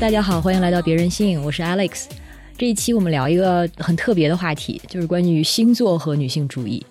大家好，欢迎来到别人信，我是 Alex。这一期我们聊一个很特别的话题，就是关于星座和女性主义。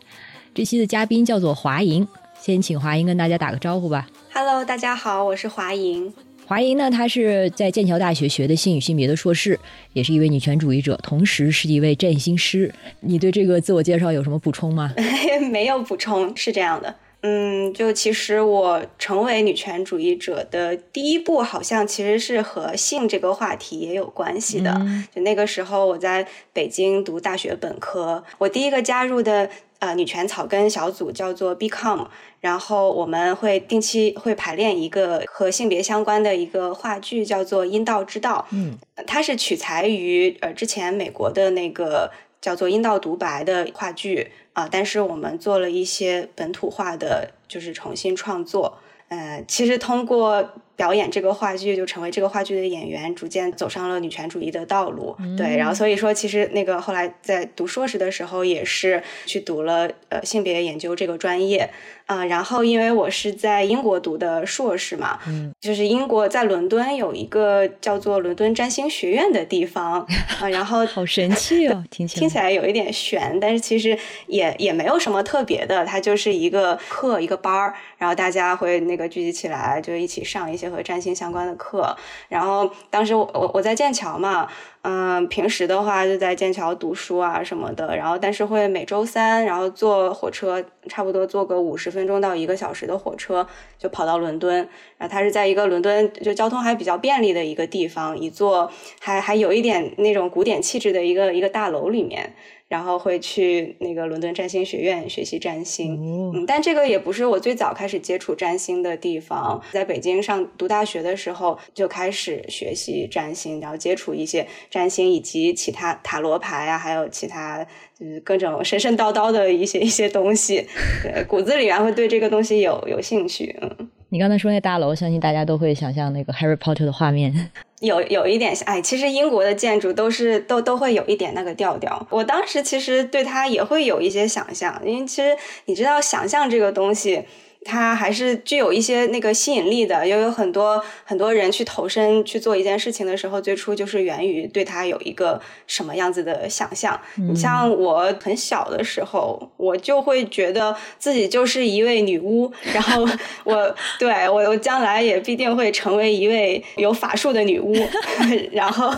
这期的嘉宾叫做华莹，先请华莹跟大家打个招呼吧。Hello，大家好，我是华莹。华莹呢，她是在剑桥大学学的性与性别的硕士，也是一位女权主义者，同时是一位占星师。你对这个自我介绍有什么补充吗？没有补充，是这样的。嗯，就其实我成为女权主义者的第一步，好像其实是和性这个话题也有关系的。就那个时候我在北京读大学本科，我第一个加入的。呃，女权草根小组叫做 Become，然后我们会定期会排练一个和性别相关的一个话剧，叫做《阴道之道》。嗯，它是取材于呃之前美国的那个叫做《阴道独白》的话剧啊，但是我们做了一些本土化的，就是重新创作。呃，其实通过。表演这个话剧就成为这个话剧的演员，逐渐走上了女权主义的道路。对，然后所以说，其实那个后来在读硕士的时候，也是去读了呃性别研究这个专业啊。然后因为我是在英国读的硕士嘛，嗯，就是英国在伦敦有一个叫做伦敦占星学院的地方 啊。然后好神奇哦，听起来听起来有一点悬，但是其实也也没有什么特别的，它就是一个课一个班儿，然后大家会那个聚集起来，就一起上一些。和占星相关的课，然后当时我我我在剑桥嘛，嗯，平时的话就在剑桥读书啊什么的，然后但是会每周三，然后坐火车，差不多坐个五十分钟到一个小时的火车，就跑到伦敦，然后它是在一个伦敦就交通还比较便利的一个地方，一座还还有一点那种古典气质的一个一个大楼里面。然后会去那个伦敦占星学院学习占星，嗯，但这个也不是我最早开始接触占星的地方。在北京上读大学的时候就开始学习占星，然后接触一些占星以及其他塔罗牌啊，还有其他就是各种神神叨叨的一些一些东西，对，骨子里面会对这个东西有有兴趣。嗯，你刚才说那大楼，相信大家都会想象那个 Harry Potter 的画面。有有一点，哎，其实英国的建筑都是都都会有一点那个调调。我当时其实对它也会有一些想象，因为其实你知道，想象这个东西。它还是具有一些那个吸引力的，也有很多很多人去投身去做一件事情的时候，最初就是源于对它有一个什么样子的想象。你像我很小的时候，我就会觉得自己就是一位女巫，然后 我对我我将来也必定会成为一位有法术的女巫，然后。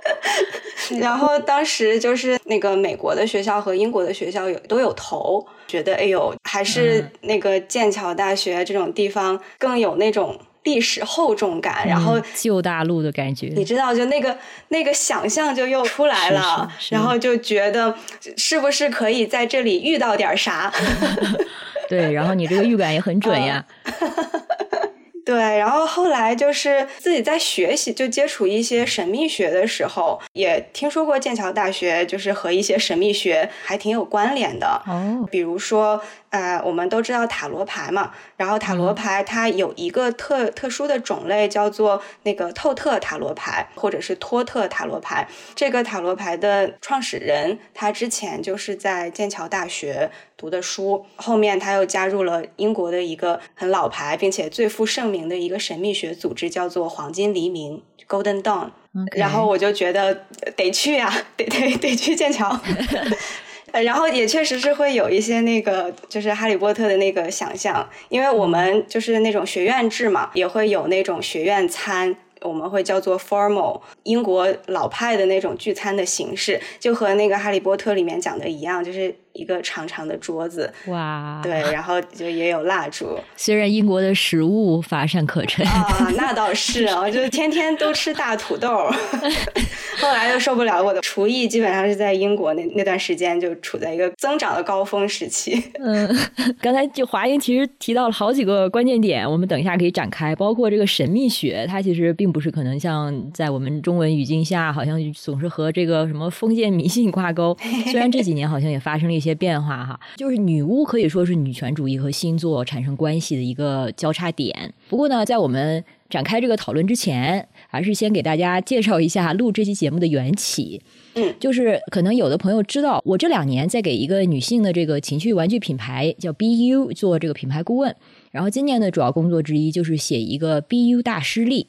然后当时就是那个美国的学校和英国的学校有都有投，觉得哎呦，还是那个剑桥大学这种地方更有那种历史厚重感，然后旧大陆的感觉，你知道，就那个那个想象就又出来了，然后就觉得是不是可以在这里遇到点啥？对，然后你这个预感也很准呀。对，然后后来就是自己在学习，就接触一些神秘学的时候，也听说过剑桥大学，就是和一些神秘学还挺有关联的。哦，比如说。呃，我们都知道塔罗牌嘛，然后塔罗牌它有一个特特殊的种类，叫做那个透特塔罗牌，或者是托特塔罗牌。这个塔罗牌的创始人，他之前就是在剑桥大学读的书，后面他又加入了英国的一个很老牌并且最负盛名的一个神秘学组织，叫做黄金黎明 （Golden Dawn）。然后我就觉得得去 呀，得得得去剑桥。然后也确实是会有一些那个，就是哈利波特的那个想象，因为我们就是那种学院制嘛，也会有那种学院餐，我们会叫做 formal，英国老派的那种聚餐的形式，就和那个哈利波特里面讲的一样，就是。一个长长的桌子，哇，对，然后就也有蜡烛。虽然英国的食物乏善可陈啊，那倒是啊，就是天天都吃大土豆。后来就受不了，我的厨艺基本上是在英国那那段时间就处在一个增长的高峰时期。嗯，刚才就华英其实提到了好几个关键点，我们等一下可以展开，包括这个神秘学，它其实并不是可能像在我们中文语境下，好像总是和这个什么封建迷信挂钩。虽然这几年好像也发生了一些变化哈，就是女巫可以说是女权主义和星座产生关系的一个交叉点。不过呢，在我们展开这个讨论之前，还是先给大家介绍一下录这期节目的缘起。嗯，就是可能有的朋友知道，我这两年在给一个女性的这个情趣玩具品牌叫 BU 做这个品牌顾问，然后今年的主要工作之一就是写一个 BU 大师力。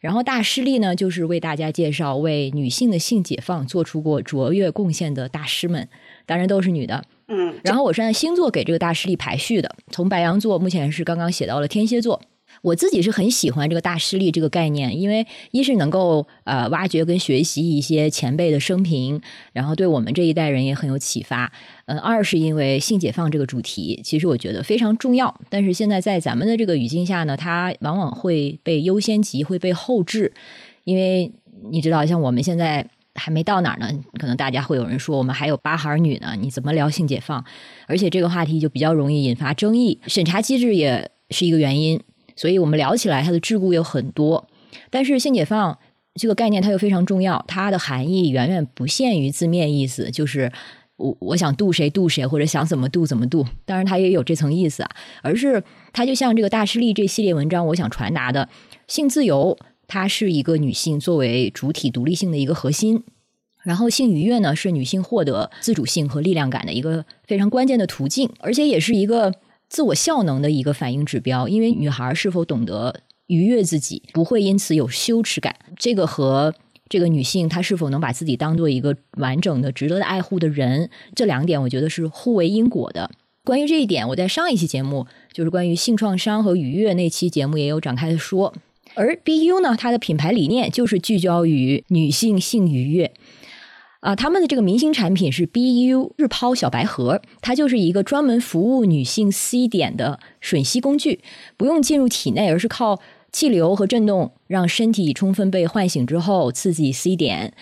然后大师力呢，就是为大家介绍为女性的性解放做出过卓越贡献的大师们，当然都是女的。嗯，然后我是按星座给这个大师力排序的，从白羊座目前是刚刚写到了天蝎座。我自己是很喜欢这个大师力这个概念，因为一是能够呃挖掘跟学习一些前辈的生平，然后对我们这一代人也很有启发。嗯，二是因为性解放这个主题，其实我觉得非常重要。但是现在在咱们的这个语境下呢，它往往会被优先级，会被后置，因为你知道，像我们现在还没到哪儿呢，可能大家会有人说我们还有八孩女呢，你怎么聊性解放？而且这个话题就比较容易引发争议，审查机制也是一个原因。所以我们聊起来，它的桎梏有很多，但是性解放这个概念它又非常重要，它的含义远远不限于字面意思，就是我我想度谁度谁，或者想怎么度怎么度。当然，它也有这层意思啊，而是它就像这个大师力这系列文章，我想传达的性自由，它是一个女性作为主体独立性的一个核心，然后性愉悦呢，是女性获得自主性和力量感的一个非常关键的途径，而且也是一个。自我效能的一个反应指标，因为女孩是否懂得愉悦自己，不会因此有羞耻感，这个和这个女性她是否能把自己当做一个完整的、值得爱护的人，这两点我觉得是互为因果的。关于这一点，我在上一期节目就是关于性创伤和愉悦那期节目也有展开的说。而 BU 呢，它的品牌理念就是聚焦于女性性愉悦。啊，他们的这个明星产品是 BU 日抛小白盒，它就是一个专门服务女性 C 点的吮吸工具，不用进入体内，而是靠气流和震动让身体充分被唤醒之后刺激 C 点。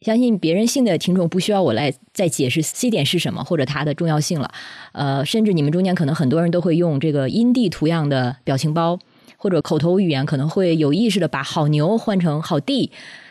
相信别人性的听众不需要我来再解释 C 点是什么或者它的重要性了。呃，甚至你们中间可能很多人都会用这个阴蒂图样的表情包，或者口头语言可能会有意识的把好牛换成好地。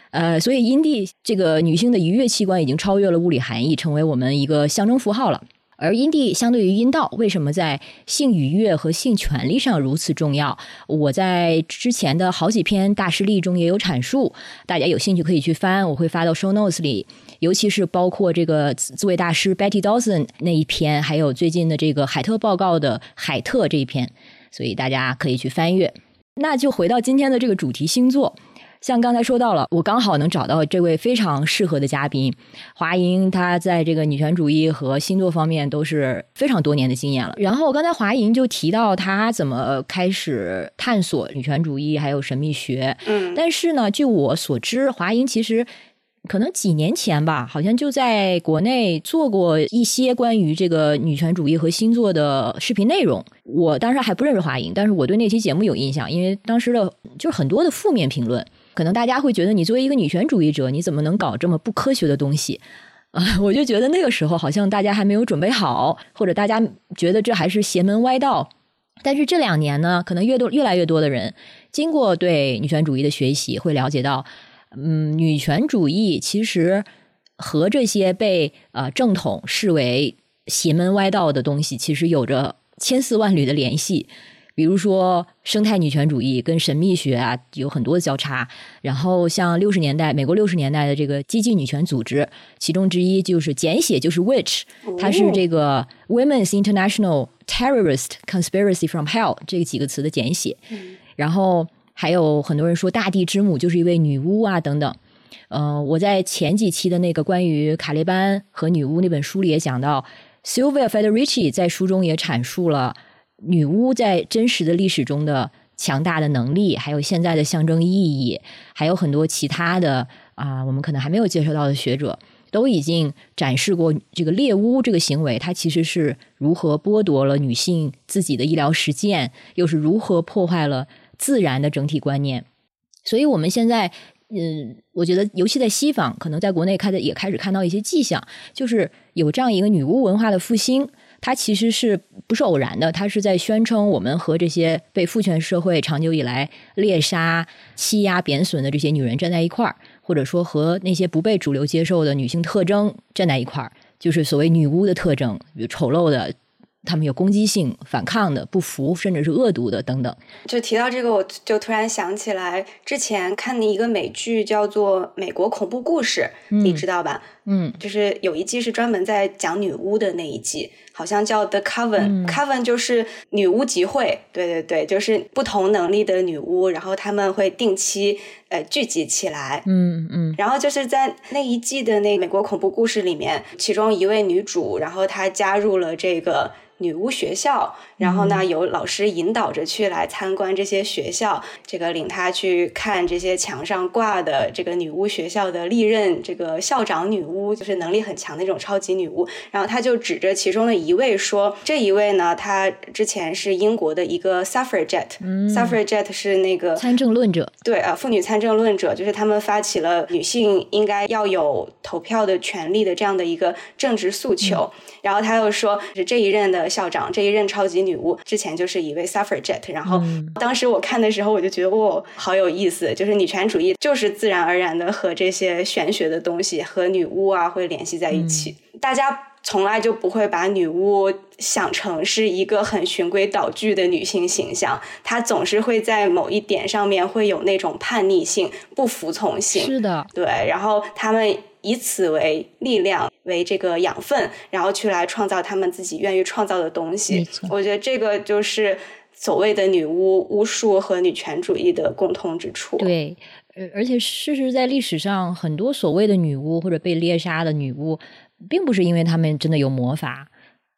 呃，所以阴蒂这个女性的愉悦器官已经超越了物理含义，成为我们一个象征符号了。而阴蒂相对于阴道，为什么在性愉悦和性权利上如此重要？我在之前的好几篇大师力中也有阐述，大家有兴趣可以去翻，我会发到 show notes 里。尤其是包括这个自卫大师 Betty Dawson 那一篇，还有最近的这个海特报告的海特这一篇，所以大家可以去翻阅。那就回到今天的这个主题星座。像刚才说到了，我刚好能找到这位非常适合的嘉宾，华莹，她在这个女权主义和星座方面都是非常多年的经验了。然后刚才华莹就提到她怎么开始探索女权主义还有神秘学，嗯，但是呢，据我所知，华莹其实可能几年前吧，好像就在国内做过一些关于这个女权主义和星座的视频内容。我当时还不认识华莹，但是我对那期节目有印象，因为当时的就是很多的负面评论。可能大家会觉得你作为一个女权主义者，你怎么能搞这么不科学的东西？啊，我就觉得那个时候好像大家还没有准备好，或者大家觉得这还是邪门歪道。但是这两年呢，可能越多越来越多的人经过对女权主义的学习，会了解到，嗯，女权主义其实和这些被呃正统视为邪门歪道的东西，其实有着千丝万缕的联系。比如说生态女权主义跟神秘学啊有很多的交叉，然后像六十年代美国六十年代的这个激进女权组织，其中之一就是简写就是 Witch，它是这个 Women's International Terrorist Conspiracy from Hell 这几个词的简写。然后还有很多人说大地之母就是一位女巫啊等等。嗯，我在前几期的那个关于卡列班和女巫那本书里也讲到，Sylvia Federici 在书中也阐述了。女巫在真实的历史中的强大的能力，还有现在的象征意义，还有很多其他的啊，我们可能还没有接触到的学者，都已经展示过这个猎巫这个行为，它其实是如何剥夺了女性自己的医疗实践，又是如何破坏了自然的整体观念。所以，我们现在，嗯，我觉得，尤其在西方，可能在国内开的也开始看到一些迹象，就是有这样一个女巫文化的复兴。它其实是不是偶然的？它是在宣称我们和这些被父权社会长久以来猎杀、欺压、贬损的这些女人站在一块儿，或者说和那些不被主流接受的女性特征站在一块儿，就是所谓女巫的特征，比如丑陋的。他们有攻击性、反抗的、不服，甚至是恶毒的等等。就提到这个，我就突然想起来，之前看的一个美剧叫做《美国恐怖故事》，你知道吧？嗯，就是有一季是专门在讲女巫的那一季，好像叫 The Coven，Coven、Coven 就是女巫集会，对对对，就是不同能力的女巫，然后他们会定期呃聚集起来，嗯嗯，然后就是在那一季的那美国恐怖故事里面，其中一位女主，然后她加入了这个。女巫学校，然后呢，有老师引导着去来参观这些学校，这个领他去看这些墙上挂的这个女巫学校的历任这个校长女巫，就是能力很强的那种超级女巫。然后他就指着其中的一位说：“这一位呢，她之前是英国的一个 suffragette，suffragette 是那个参政论者，对啊，妇女参政论者，就是他们发起了女性应该要有投票的权利的这样的一个政治诉求。然后他又说，是这一任的。”校长这一任超级女巫之前就是一位 suffragette，然后当时我看的时候我就觉得哦，好有意思，就是女权主义就是自然而然的和这些玄学的东西和女巫啊会联系在一起。大家从来就不会把女巫想成是一个很循规蹈矩的女性形象，她总是会在某一点上面会有那种叛逆性、不服从性。是的，对，然后他们。以此为力量，为这个养分，然后去来创造他们自己愿意创造的东西。我觉得这个就是所谓的女巫巫术和女权主义的共通之处。对，而而且事实在历史上，很多所谓的女巫或者被猎杀的女巫，并不是因为他们真的有魔法，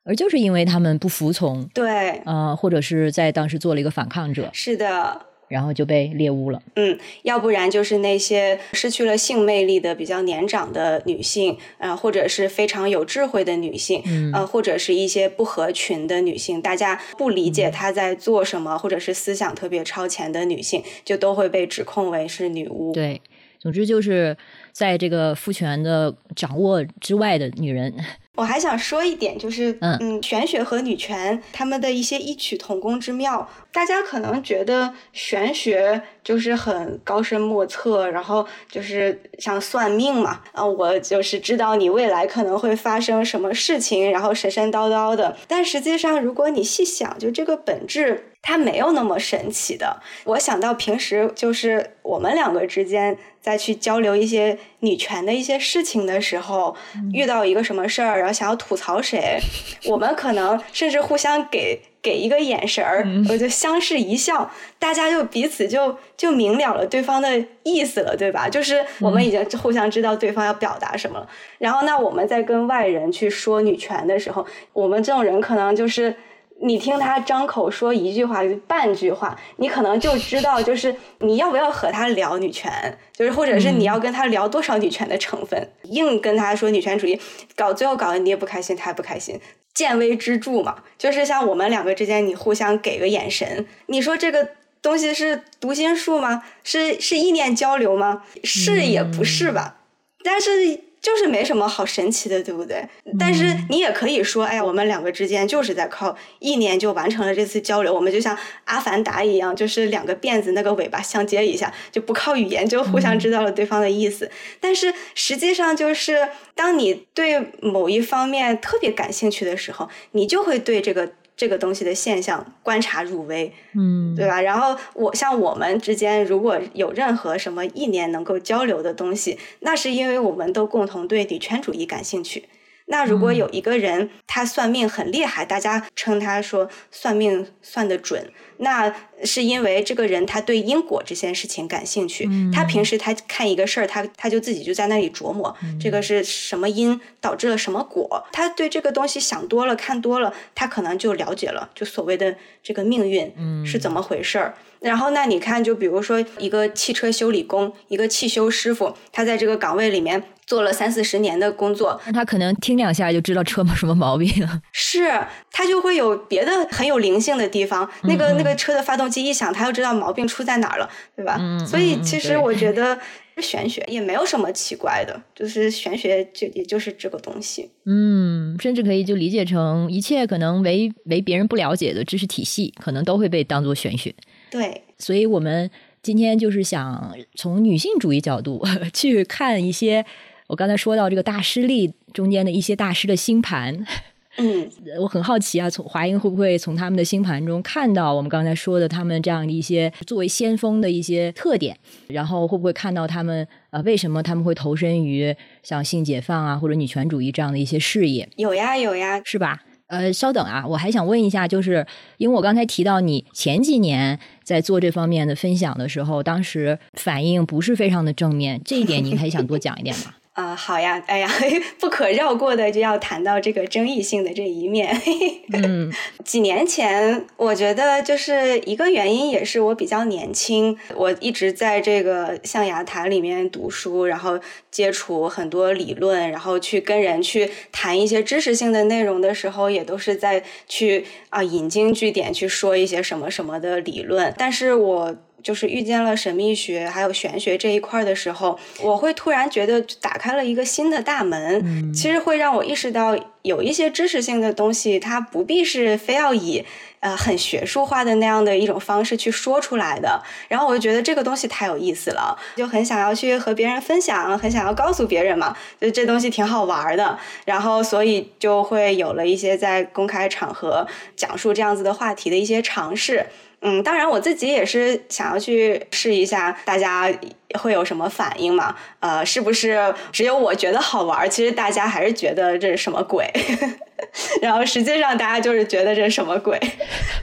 而就是因为他们不服从。对，呃，或者是在当时做了一个反抗者。是的。然后就被猎巫了。嗯，要不然就是那些失去了性魅力的比较年长的女性，呃，或者是非常有智慧的女性，呃，或者是一些不合群的女性，大家不理解她在做什么，或者是思想特别超前的女性，就都会被指控为是女巫。对，总之就是在这个父权的掌握之外的女人。我还想说一点，就是嗯，玄学和女权他们的一些异曲同工之妙。大家可能觉得玄学就是很高深莫测，然后就是像算命嘛，啊，我就是知道你未来可能会发生什么事情，然后神神叨叨的。但实际上，如果你细想，就这个本质。它没有那么神奇的。我想到平时就是我们两个之间再去交流一些女权的一些事情的时候，遇到一个什么事儿，然后想要吐槽谁，我们可能甚至互相给给一个眼神儿，我就相视一笑，大家就彼此就就明了了对方的意思了，对吧？就是我们已经互相知道对方要表达什么了。然后，那我们在跟外人去说女权的时候，我们这种人可能就是。你听他张口说一句话，半句话，你可能就知道，就是你要不要和他聊女权，就是或者是你要跟他聊多少女权的成分，硬跟他说女权主义，搞最后搞得你也不开心，他也不开心，见微知著嘛。就是像我们两个之间，你互相给个眼神，你说这个东西是读心术吗？是是意念交流吗？是也不是吧？但是。就是没什么好神奇的，对不对？但是你也可以说，哎呀，我们两个之间就是在靠意念就完成了这次交流，我们就像阿凡达一样，就是两个辫子那个尾巴相接一下，就不靠语言就互相知道了对方的意思。但是实际上就是，当你对某一方面特别感兴趣的时候，你就会对这个。这个东西的现象观察入微，嗯，对吧？然后我像我们之间如果有任何什么意念能够交流的东西，那是因为我们都共同对女权主义感兴趣。那如果有一个人他算命很厉害，大家称他说算命算得准，那是因为这个人他对因果这件事情感兴趣。他平时他看一个事儿，他他就自己就在那里琢磨这个是什么因导致了什么果。他对这个东西想多了看多了，他可能就了解了，就所谓的这个命运是怎么回事儿。然后那你看，就比如说一个汽车修理工，一个汽修师傅，他在这个岗位里面。做了三四十年的工作，他可能听两下就知道车什么毛病。是他就会有别的很有灵性的地方，那个那个车的发动机一响，他就知道毛病出在哪儿了，对吧？所以其实我觉 得玄学也没有什么奇怪的，就是玄学就也就是这个东西。嗯，甚至可以就理解成一切可能为为别人不了解的知识体系，可能都会被当做玄学。对，所以我们今天就是想从女性主义角度 去看一些。我刚才说到这个大师力中间的一些大师的星盘，嗯，我很好奇啊，从华英会不会从他们的星盘中看到我们刚才说的他们这样的一些作为先锋的一些特点，然后会不会看到他们呃为什么他们会投身于像性解放啊或者女权主义这样的一些事业？有呀有呀，是吧？呃，稍等啊，我还想问一下，就是因为我刚才提到你前几年在做这方面的分享的时候，当时反应不是非常的正面，这一点您还想多讲一点吗？啊，好呀，哎呀，不可绕过的就要谈到这个争议性的这一面。嗯，几年前，我觉得就是一个原因，也是我比较年轻，我一直在这个象牙塔里面读书，然后接触很多理论，然后去跟人去谈一些知识性的内容的时候，也都是在去啊引经据典去说一些什么什么的理论，但是我。就是遇见了神秘学还有玄学这一块的时候，我会突然觉得打开了一个新的大门。其实会让我意识到，有一些知识性的东西，它不必是非要以呃很学术化的那样的一种方式去说出来的。然后我就觉得这个东西太有意思了，就很想要去和别人分享，很想要告诉别人嘛，就这东西挺好玩的。然后所以就会有了一些在公开场合讲述这样子的话题的一些尝试。嗯，当然我自己也是想要去试一下，大家会有什么反应嘛？呃，是不是只有我觉得好玩？其实大家还是觉得这是什么鬼？然后实际上大家就是觉得这是什么鬼？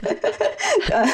呃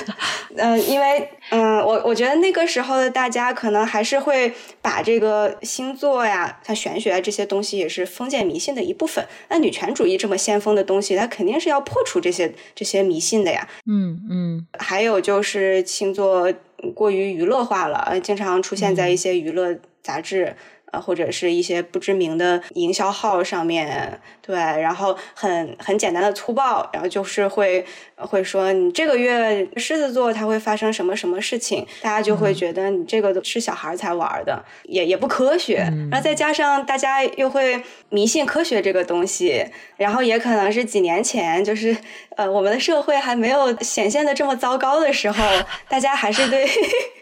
呃，因为嗯，我我觉得那个时候的大家可能还是会把这个星座呀、像玄学啊这些东西也是封建迷信的一部分。那女权主义这么先锋的东西，它肯定是要破除这些这些迷信的呀。嗯嗯，还有就是星座过于娱乐化了，经常出现在一些娱乐杂志。啊，或者是一些不知名的营销号上面，对，然后很很简单的粗暴，然后就是会会说你这个月狮子座它会发生什么什么事情，大家就会觉得你这个是小孩才玩的，也也不科学，然后再加上大家又会迷信科学这个东西，然后也可能是几年前就是。呃，我们的社会还没有显现的这么糟糕的时候，大家还是对，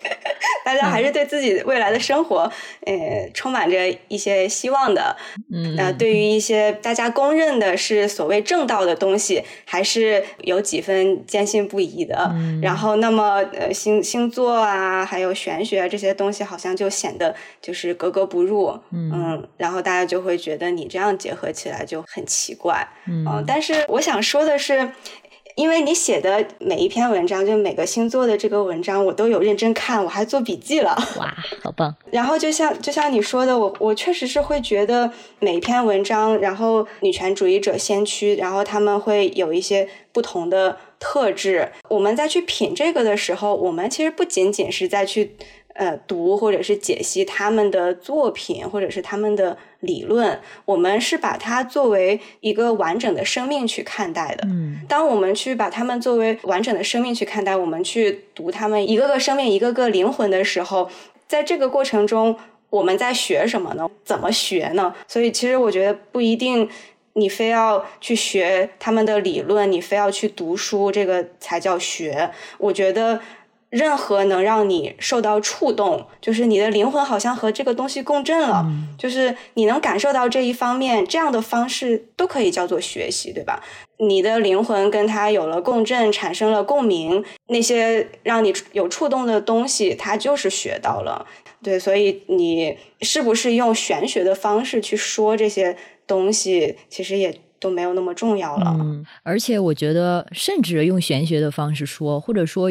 大家还是对自己未来的生活，呃，充满着一些希望的。嗯，呃，对于一些大家公认的是所谓正道的东西，还是有几分坚信不疑的。然后，那么呃，星星座啊，还有玄学这些东西，好像就显得就是格格不入。嗯，然后大家就会觉得你这样结合起来就很奇怪。嗯，但是我想说的是。因为你写的每一篇文章，就每个星座的这个文章，我都有认真看，我还做笔记了。哇，好棒！然后就像就像你说的，我我确实是会觉得每一篇文章，然后女权主义者先驱，然后他们会有一些不同的特质。我们在去品这个的时候，我们其实不仅仅是在去。呃，读或者是解析他们的作品，或者是他们的理论，我们是把它作为一个完整的生命去看待的。嗯，当我们去把他们作为完整的生命去看待，我们去读他们一个个生命、一个个灵魂的时候，在这个过程中，我们在学什么呢？怎么学呢？所以，其实我觉得不一定你非要去学他们的理论，你非要去读书，这个才叫学。我觉得。任何能让你受到触动，就是你的灵魂好像和这个东西共振了，就是你能感受到这一方面，这样的方式都可以叫做学习，对吧？你的灵魂跟它有了共振，产生了共鸣，那些让你有触动的东西，它就是学到了。对，所以你是不是用玄学的方式去说这些东西，其实也都没有那么重要了。嗯，而且我觉得，甚至用玄学的方式说，或者说。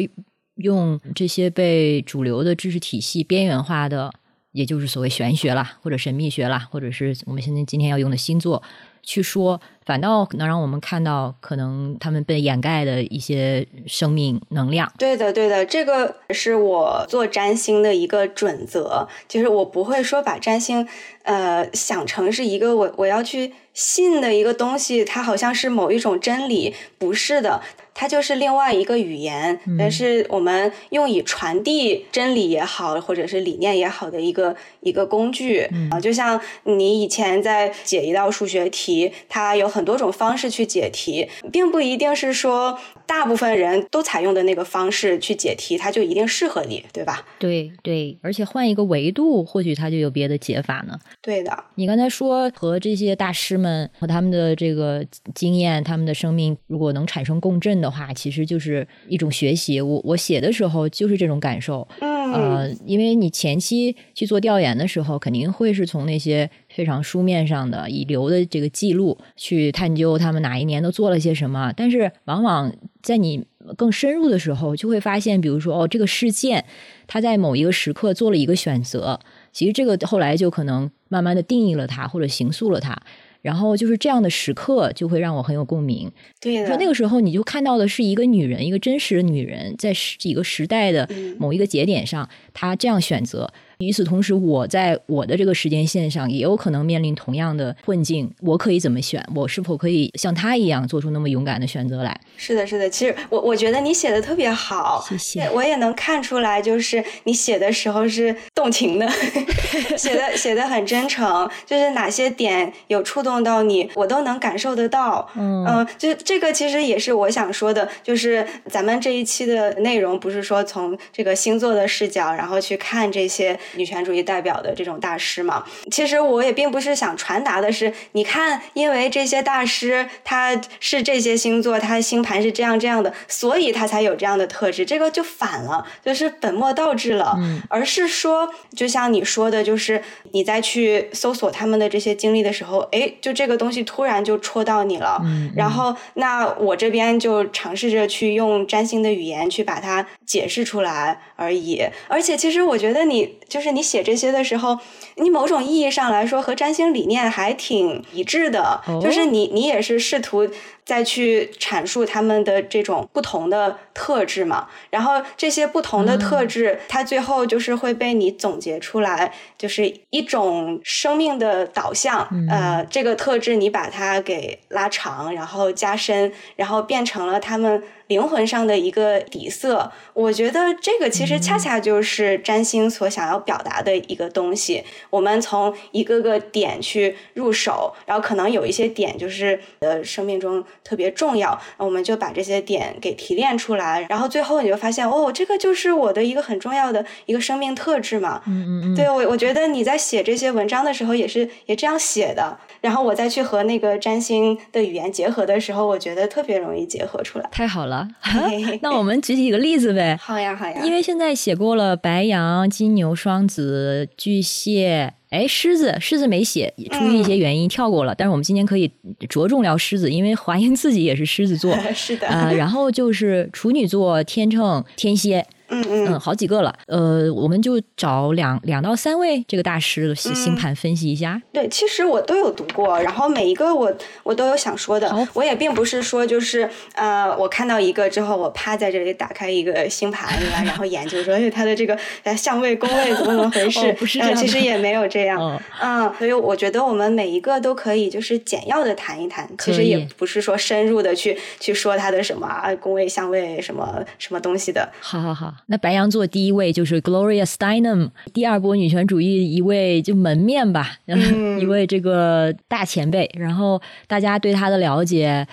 用这些被主流的知识体系边缘化的，也就是所谓玄学啦，或者神秘学啦，或者是我们现在今天要用的星座去说，反倒能让我们看到可能他们被掩盖的一些生命能量。对的，对的，这个是我做占星的一个准则，就是我不会说把占星呃想成是一个我我要去信的一个东西，它好像是某一种真理，不是的。它就是另外一个语言，但是我们用以传递真理也好，或者是理念也好的一个一个工具啊。就像你以前在解一道数学题，题，它有很多种方式去解题，并不一定是说大部分人都采用的那个方式去解题，它就一定适合你，对吧？对对，而且换一个维度，或许它就有别的解法呢。对的，你刚才说和这些大师们和他们的这个经验、他们的生命，如果能产生共振的话，其实就是一种学习。我我写的时候就是这种感受。嗯，呃，因为你前期去做调研的时候，肯定会是从那些非常书面上的已留的这个记录去探究他们哪一年都做了些什么，但是往往在你更深入的时候，就会发现，比如说哦，这个事件他在某一个时刻做了一个选择，其实这个后来就可能慢慢的定义了他或者形塑了他。然后就是这样的时刻，就会让我很有共鸣。对的，说那个时候你就看到的是一个女人，一个真实的女人，在几个时代的某一个节点上，她这样选择。与此同时，我在我的这个时间线上也有可能面临同样的困境。我可以怎么选？我是否可以像他一样做出那么勇敢的选择来？是的，是的。其实我我觉得你写的特别好，谢谢。我也能看出来，就是你写的时候是动情的，写的写的很真诚。就是哪些点有触动到你，我都能感受得到。嗯嗯，就这个其实也是我想说的，就是咱们这一期的内容不是说从这个星座的视角，然后去看这些。女权主义代表的这种大师嘛，其实我也并不是想传达的是，你看，因为这些大师他是这些星座，他星盘是这样这样的，所以他才有这样的特质，这个就反了，就是本末倒置了。嗯，而是说，就像你说的，就是你在去搜索他们的这些经历的时候，哎，就这个东西突然就戳到你了。嗯，然后那我这边就尝试着去用占星的语言去把它解释出来而已。而且，其实我觉得你就。是你写这些的时候，你某种意义上来说和占星理念还挺一致的，就是你你也是试图。再去阐述他们的这种不同的特质嘛，然后这些不同的特质，它最后就是会被你总结出来，就是一种生命的导向。呃，这个特质你把它给拉长，然后加深，然后变成了他们灵魂上的一个底色。我觉得这个其实恰恰就是占星所想要表达的一个东西。我们从一个个点去入手，然后可能有一些点就是呃生命中。特别重要，我们就把这些点给提炼出来，然后最后你就发现，哦，这个就是我的一个很重要的一个生命特质嘛。嗯嗯嗯。对我，我觉得你在写这些文章的时候也是也这样写的，然后我再去和那个占星的语言结合的时候，我觉得特别容易结合出来。太好了，那我们举几个例子呗。好呀，好呀。因为现在写过了白羊、金牛、双子、巨蟹。哎，狮子，狮子没写，出于一些原因跳过了。但是我们今天可以着重聊狮子，因为华英自己也是狮子座。是的。呃，然后就是处女座、天秤、天蝎。嗯嗯，好几个了。呃，我们就找两两到三位这个大师的星盘分析一下。对，其实我都有读过，然后每一个我我都有想说的。我也并不是说就是呃，我看到一个之后，我趴在这里打开一个星盘来，然后研究说，哎，他的这个相位宫位怎么怎么回事？不是这样，其实也没有这样。嗯，所以我觉得我们每一个都可以就是简要的谈一谈，其实也不是说深入的去去说他的什么啊宫位相位什么什么东西的。好好好。那白羊座第一位就是 Gloria Steinem，第二波女权主义一位就门面吧，一位这个大前辈。然后大家对她的了解，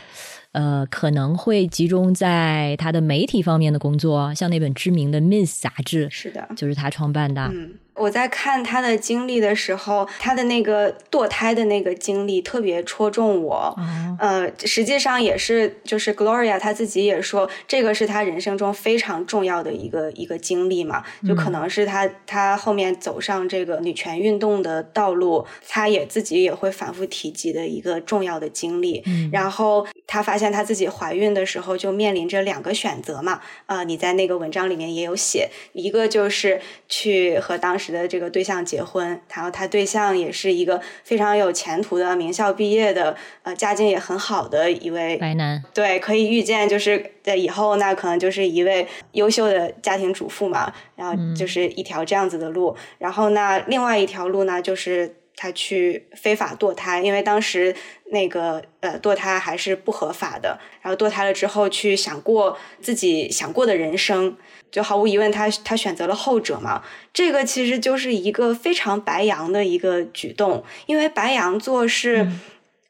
呃，可能会集中在她的媒体方面的工作，像那本知名的《Miss》杂志，是的，就是她创办的。我在看他的经历的时候，他的那个堕胎的那个经历特别戳中我。呃，实际上也是，就是 Gloria 她自己也说，这个是她人生中非常重要的一个一个经历嘛，就可能是她她后面走上这个女权运动的道路，她也自己也会反复提及的一个重要的经历。然后她发现她自己怀孕的时候就面临着两个选择嘛。啊，你在那个文章里面也有写，一个就是去和当时。的这个对象结婚，然后他对象也是一个非常有前途的名校毕业的，呃，家境也很好的一位白男。对，可以预见，就是在以后那可能就是一位优秀的家庭主妇嘛。然后就是一条这样子的路。然后那另外一条路呢，就是他去非法堕胎，因为当时那个呃堕胎还是不合法的。然后堕胎了之后，去想过自己想过的人生。就毫无疑问，他他选择了后者嘛？这个其实就是一个非常白羊的一个举动，因为白羊座是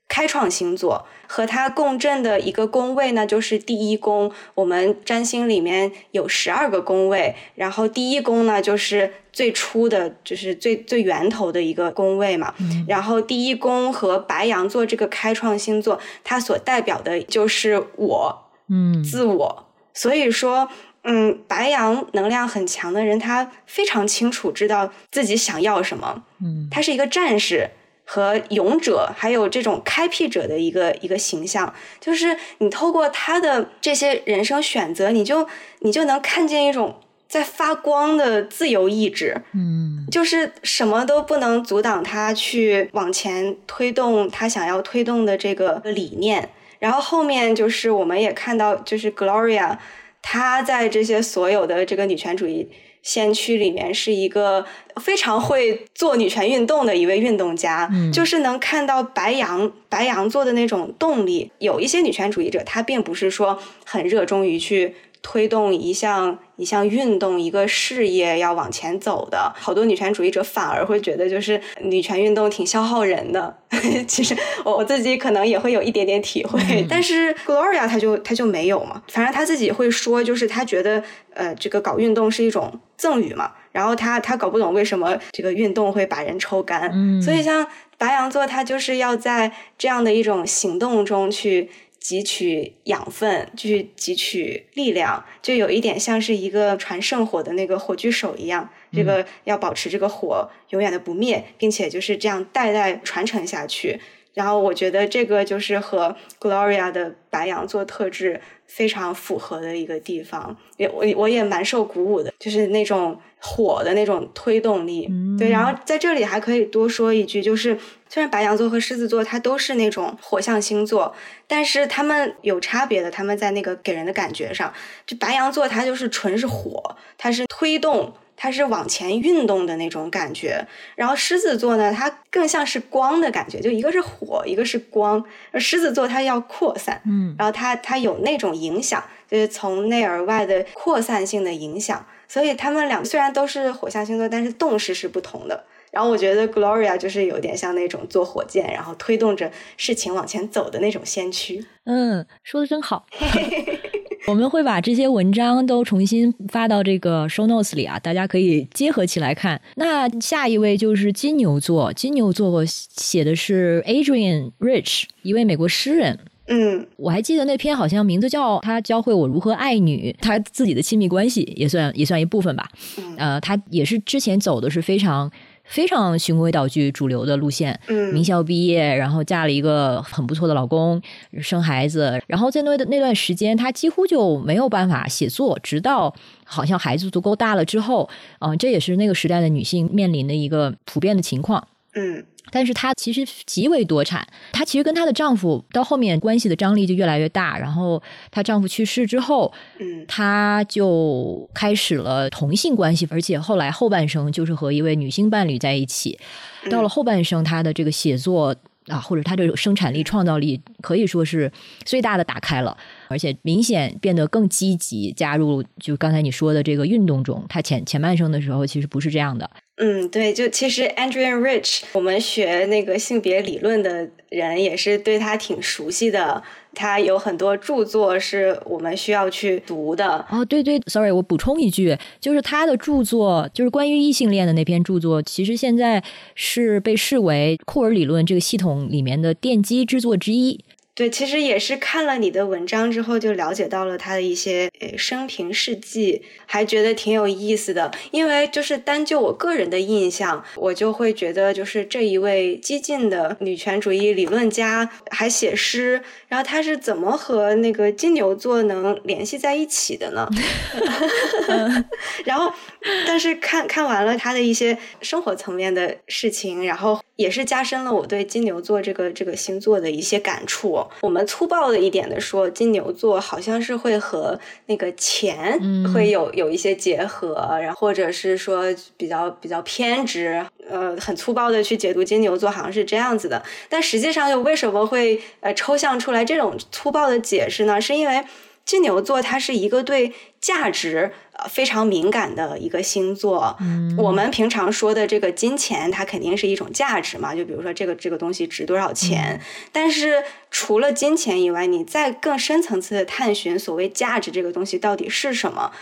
开创星座，和它共振的一个宫位呢，就是第一宫。我们占星里面有十二个宫位，然后第一宫呢，就是最初的就是最最源头的一个宫位嘛。然后第一宫和白羊座这个开创星座，它所代表的就是我，嗯，自我。所以说，嗯，白羊能量很强的人，他非常清楚知道自己想要什么。嗯，他是一个战士。和勇者，还有这种开辟者的一个一个形象，就是你透过他的这些人生选择，你就你就能看见一种在发光的自由意志，嗯，就是什么都不能阻挡他去往前推动他想要推动的这个理念。然后后面就是我们也看到，就是 Gloria，她在这些所有的这个女权主义。先驱里面是一个非常会做女权运动的一位运动家，就是能看到白羊白羊座的那种动力。有一些女权主义者，他并不是说很热衷于去。推动一项一项运动、一个事业要往前走的，好多女权主义者反而会觉得，就是女权运动挺消耗人的。其实我我自己可能也会有一点点体会，但是 Gloria 她就她就没有嘛。反正她自己会说，就是她觉得，呃，这个搞运动是一种赠予嘛。然后她她搞不懂为什么这个运动会把人抽干。所以像白羊座，他就是要在这样的一种行动中去。汲取养分，去汲取力量，就有一点像是一个传圣火的那个火炬手一样。这个要保持这个火永远的不灭，并且就是这样代代传承下去。然后我觉得这个就是和 Gloria 的白羊座特质非常符合的一个地方。也我我也蛮受鼓舞的，就是那种火的那种推动力。对，然后在这里还可以多说一句，就是。虽然白羊座和狮子座它都是那种火象星座，但是他们有差别的。他们在那个给人的感觉上，就白羊座它就是纯是火，它是推动，它是往前运动的那种感觉。然后狮子座呢，它更像是光的感觉，就一个是火，一个是光。而狮子座它要扩散，嗯，然后它它有那种影响，就是从内而外的扩散性的影响。所以他们俩虽然都是火象星座，但是动势是不同的。然后我觉得 Gloria 就是有点像那种坐火箭，然后推动着事情往前走的那种先驱。嗯，说的真好。我们会把这些文章都重新发到这个 show notes 里啊，大家可以结合起来看。那下一位就是金牛座，金牛座写的是 Adrian Rich，一位美国诗人。嗯，我还记得那篇好像名字叫《他教会我如何爱女》，他自己的亲密关系也算也算一部分吧。呃，他也是之前走的是非常。非常循规蹈矩、主流的路线，嗯，名校毕业，然后嫁了一个很不错的老公，生孩子，然后在那那段时间，她几乎就没有办法写作，直到好像孩子足够大了之后，嗯，这也是那个时代的女性面临的一个普遍的情况，嗯。但是她其实极为多产，她其实跟她的丈夫到后面关系的张力就越来越大。然后她丈夫去世之后，嗯，她就开始了同性关系，而且后来后半生就是和一位女性伴侣在一起。到了后半生，她的这个写作啊，或者她的生产力、创造力可以说是最大的打开了，而且明显变得更积极，加入就刚才你说的这个运动中。她前前半生的时候其实不是这样的。嗯，对，就其实 Andrea Rich，我们学那个性别理论的人也是对他挺熟悉的。他有很多著作是我们需要去读的。哦，对对，sorry，我补充一句，就是他的著作，就是关于异性恋的那篇著作，其实现在是被视为库尔理论这个系统里面的奠基之作之一。对，其实也是看了你的文章之后，就了解到了他的一些呃生平事迹，还觉得挺有意思的。因为就是单就我个人的印象，我就会觉得，就是这一位激进的女权主义理论家还写诗，然后他是怎么和那个金牛座能联系在一起的呢？然后，但是看看完了他的一些生活层面的事情，然后也是加深了我对金牛座这个这个星座的一些感触。我们粗暴的一点的说，金牛座好像是会和那个钱会有有一些结合，然后或者是说比较比较偏执，呃，很粗暴的去解读金牛座好像是这样子的。但实际上又为什么会呃抽象出来这种粗暴的解释呢？是因为。金牛座它是一个对价值呃非常敏感的一个星座。嗯，我们平常说的这个金钱，它肯定是一种价值嘛，就比如说这个这个东西值多少钱。但是除了金钱以外，你再更深层次的探寻所谓价值这个东西到底是什么？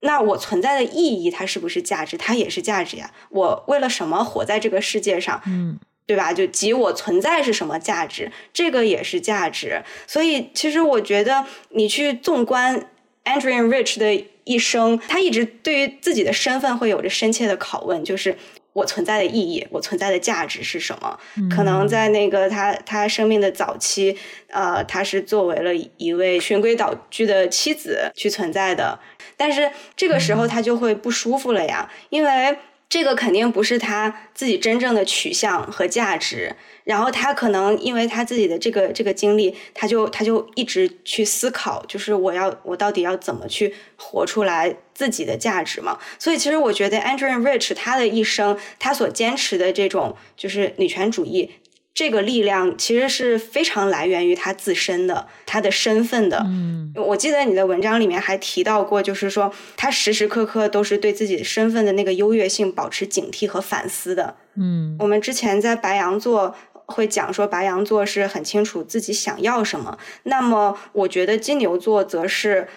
那我存在的意义，它是不是价值？它也是价值呀。我为了什么活在这个世界上？嗯。对吧？就即我存在是什么价值，这个也是价值。所以，其实我觉得你去纵观 Andrew Rich 的一生，他一直对于自己的身份会有着深切的拷问，就是我存在的意义，我存在的价值是什么？可能在那个他他生命的早期，呃，他是作为了一位循规蹈矩的妻子去存在的，但是这个时候他就会不舒服了呀，因为。这个肯定不是他自己真正的取向和价值，然后他可能因为他自己的这个这个经历，他就他就一直去思考，就是我要我到底要怎么去活出来自己的价值嘛？所以其实我觉得 Andrew Rich 他的一生，他所坚持的这种就是女权主义。这个力量其实是非常来源于他自身的，他的身份的。嗯，我记得你的文章里面还提到过，就是说他时时刻刻都是对自己身份的那个优越性保持警惕和反思的。嗯，我们之前在白羊座会讲说，白羊座是很清楚自己想要什么。那么，我觉得金牛座则是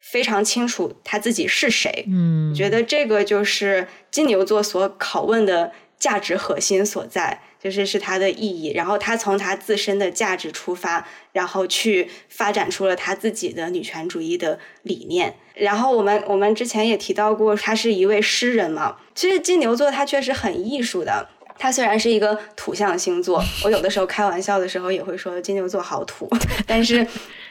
非常清楚他自己是谁。嗯，觉得这个就是金牛座所拷问的价值核心所在。就是是它的意义，然后他从他自身的价值出发，然后去发展出了他自己的女权主义的理念。然后我们我们之前也提到过，他是一位诗人嘛。其实金牛座他确实很艺术的，他虽然是一个土象星座，我有的时候开玩笑的时候也会说金牛座好土，但是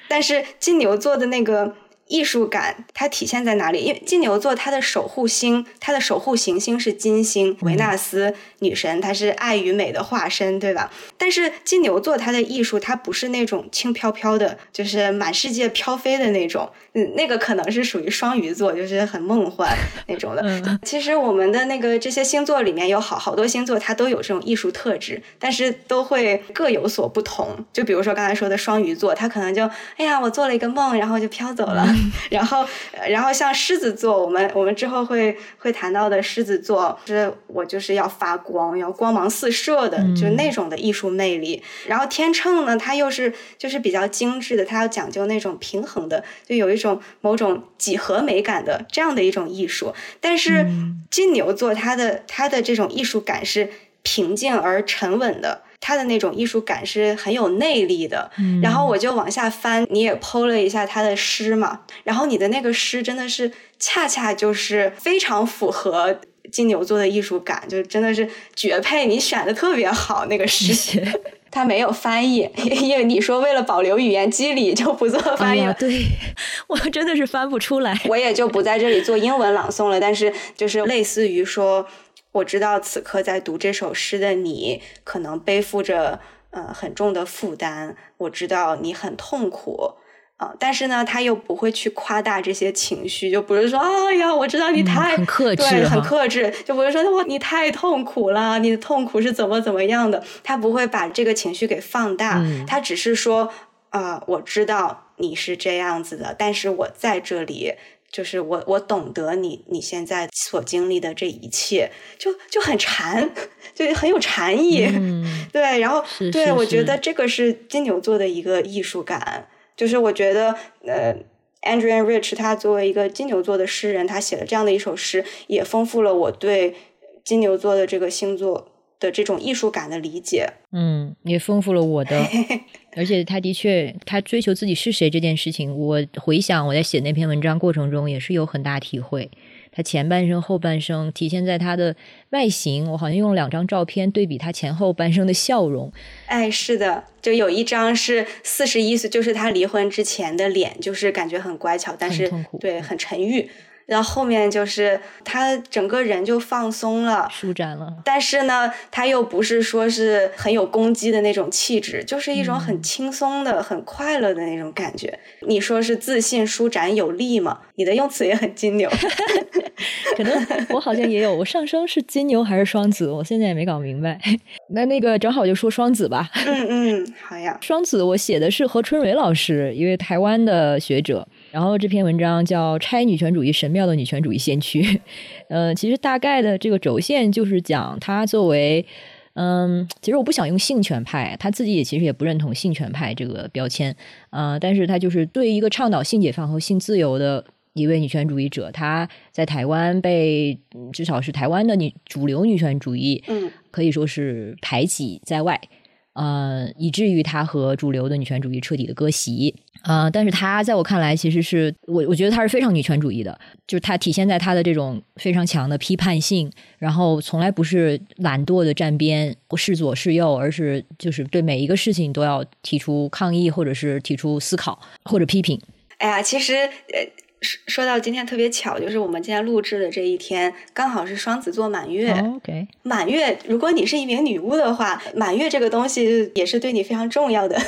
但是金牛座的那个。艺术感它体现在哪里？因为金牛座它的守护星，它的守护行星是金星，维纳斯女神，她是爱与美的化身，对吧？但是金牛座它的艺术，它不是那种轻飘飘的，就是满世界飘飞的那种，嗯，那个可能是属于双鱼座，就是很梦幻 那种的。其实我们的那个这些星座里面有好好多星座，它都有这种艺术特质，但是都会各有所不同。就比如说刚才说的双鱼座，它可能就哎呀，我做了一个梦，然后就飘走了。然后，然后像狮子座，我们我们之后会会谈到的狮子座，是我就是要发光，要光芒四射的，就是那种的艺术魅力。然后天秤呢，它又是就是比较精致的，它要讲究那种平衡的，就有一种某种几何美感的这样的一种艺术。但是金牛座，它的它的这种艺术感是平静而沉稳的。他的那种艺术感是很有内力的，然后我就往下翻，你也剖了一下他的诗嘛，然后你的那个诗真的是恰恰就是非常符合金牛座的艺术感，就真的是绝配，你选的特别好那个诗，他没有翻译，因为你说为了保留语言机理就不做翻译，对 我真的是翻不出来，我也就不在这里做英文朗诵了，但是就是类似于说。我知道此刻在读这首诗的你，可能背负着呃很重的负担。我知道你很痛苦啊，但是呢，他又不会去夸大这些情绪，就不是说，哎呀，我知道你太很克制，对，很克制，就不是说，哇，你太痛苦了，你的痛苦是怎么怎么样的？他不会把这个情绪给放大，他只是说，啊，我知道你是这样子的，但是我在这里。就是我，我懂得你你现在所经历的这一切，就就很禅，就很有禅意。对，然后对我觉得这个是金牛座的一个艺术感。就是我觉得，呃 Andrea Rich 他作为一个金牛座的诗人，他写了这样的一首诗，也丰富了我对金牛座的这个星座。的这种艺术感的理解，嗯，也丰富了我的，而且他的确，他追求自己是谁这件事情，我回想我在写那篇文章过程中也是有很大体会。他前半生、后半生体现在他的外形，我好像用了两张照片对比他前后半生的笑容。哎，是的，就有一张是四十一岁，就是他离婚之前的脸，就是感觉很乖巧，但是对很沉郁。然后后面就是他整个人就放松了，舒展了。但是呢，他又不是说是很有攻击的那种气质，就是一种很轻松的、很快乐的那种感觉。你说是自信、舒展、有力吗？你的用词也很金牛。可能我好像也有，我上升是金牛还是双子？我现在也没搞明白。那那个正好就说双子吧。嗯嗯，好呀。双子我写的是何春蕊老师，一位台湾的学者。然后这篇文章叫《拆女权主义神庙的女权主义先驱》，呃，其实大概的这个轴线就是讲她作为，嗯，其实我不想用性权派，她自己也其实也不认同性权派这个标签，啊，但是他就是对一个倡导性解放和性自由的。一位女权主义者，她在台湾被至少是台湾的女主流女权主义，嗯，可以说是排挤在外，呃，以至于她和主流的女权主义彻底的割席，啊，但是她在我看来，其实是我我觉得她是非常女权主义的，就是她体现在她的这种非常强的批判性，然后从来不是懒惰的站边，是左是右，而是就是对每一个事情都要提出抗议，或者是提出思考或者批评。哎呀，其实呃。说说到今天特别巧，就是我们今天录制的这一天，刚好是双子座满月。OK，满月，如果你是一名女巫的话，满月这个东西也是对你非常重要的。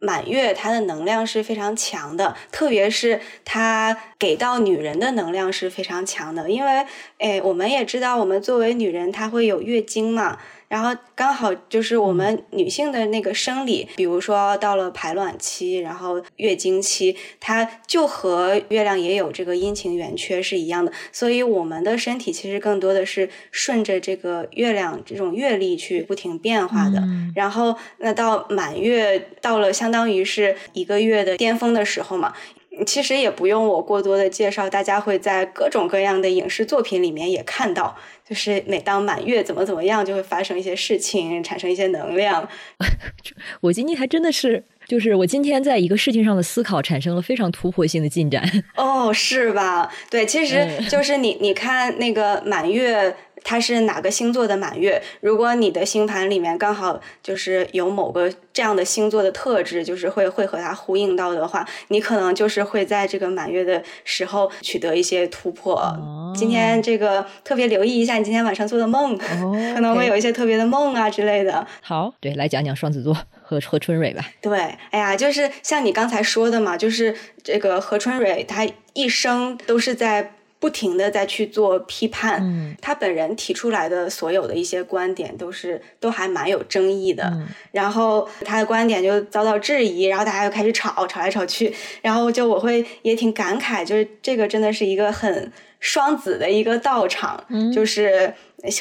满月它的能量是非常强的，特别是它给到女人的能量是非常强的，因为，哎，我们也知道，我们作为女人，她会有月经嘛。然后刚好就是我们女性的那个生理，比如说到了排卵期，然后月经期，它就和月亮也有这个阴晴圆缺是一样的。所以我们的身体其实更多的是顺着这个月亮这种月历去不停变化的。然后那到满月到了，相当于是一个月的巅峰的时候嘛。其实也不用我过多的介绍，大家会在各种各样的影视作品里面也看到，就是每当满月怎么怎么样，就会发生一些事情，产生一些能量。我今天还真的是，就是我今天在一个事情上的思考，产生了非常突破性的进展。哦，是吧？对，其实就是你，你看那个满月。它是哪个星座的满月？如果你的星盘里面刚好就是有某个这样的星座的特质，就是会会和它呼应到的话，你可能就是会在这个满月的时候取得一些突破。今天这个特别留意一下你今天晚上做的梦，可能会有一些特别的梦啊之类的。好，对，来讲讲双子座和何春蕊吧。对，哎呀，就是像你刚才说的嘛，就是这个何春蕊，她一生都是在。不停的在去做批判，他本人提出来的所有的一些观点都是都还蛮有争议的，然后他的观点就遭到质疑，然后大家又开始吵，吵来吵去，然后就我会也挺感慨，就是这个真的是一个很双子的一个道场，就是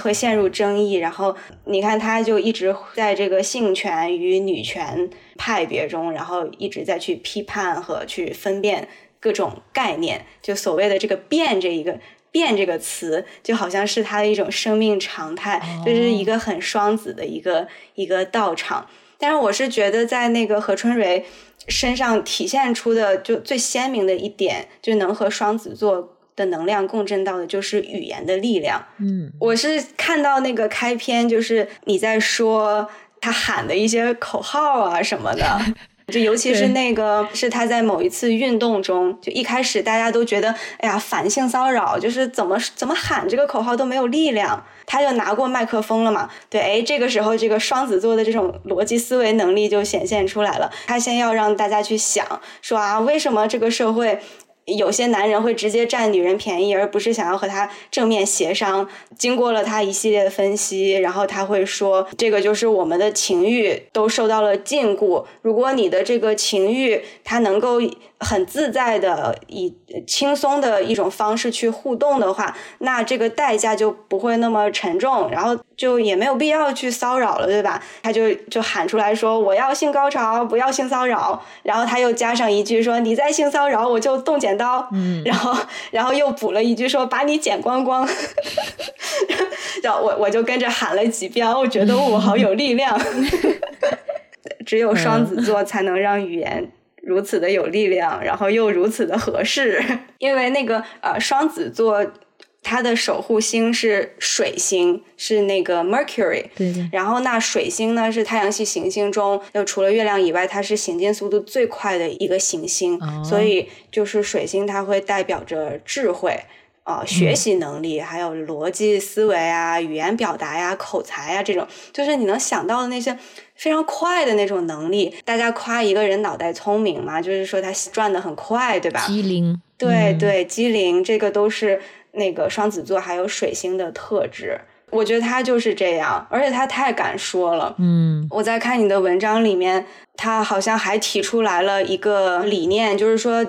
会陷入争议，然后你看他就一直在这个性权与女权派别中，然后一直在去批判和去分辨。各种概念，就所谓的这个“变”这一个“变”这个词，就好像是他的一种生命常态，就是一个很双子的一个一个道场。但是我是觉得，在那个何春蕊身上体现出的，就最鲜明的一点，就能和双子座的能量共振到的，就是语言的力量。嗯，我是看到那个开篇，就是你在说他喊的一些口号啊什么的。就尤其是那个，是他在某一次运动中，就一开始大家都觉得，哎呀，反性骚扰，就是怎么怎么喊这个口号都没有力量，他就拿过麦克风了嘛。对，哎，这个时候这个双子座的这种逻辑思维能力就显现出来了，他先要让大家去想，说啊，为什么这个社会？有些男人会直接占女人便宜，而不是想要和她正面协商。经过了他一系列的分析，然后他会说：“这个就是我们的情欲都受到了禁锢。如果你的这个情欲，它能够。”很自在的以轻松的一种方式去互动的话，那这个代价就不会那么沉重，然后就也没有必要去骚扰了，对吧？他就就喊出来说我要性高潮，不要性骚扰，然后他又加上一句说你再性骚扰我就动剪刀，嗯，然后然后又补了一句说把你剪光光，然后我我就跟着喊了几遍，我觉得我好有力量 只有双子座才能让语言。如此的有力量，然后又如此的合适，因为那个呃双子座，它的守护星是水星，是那个 Mercury。对对。然后那水星呢是太阳系行星中，就除了月亮以外，它是行进速度最快的一个行星，所以就是水星它会代表着智慧啊，学习能力，还有逻辑思维啊，语言表达呀，口才呀这种，就是你能想到的那些。非常快的那种能力，大家夸一个人脑袋聪明嘛，就是说他转的很快，对吧？机灵，对对，机灵，这个都是那个双子座还有水星的特质。我觉得他就是这样，而且他太敢说了。嗯，我在看你的文章里面，他好像还提出来了一个理念，就是说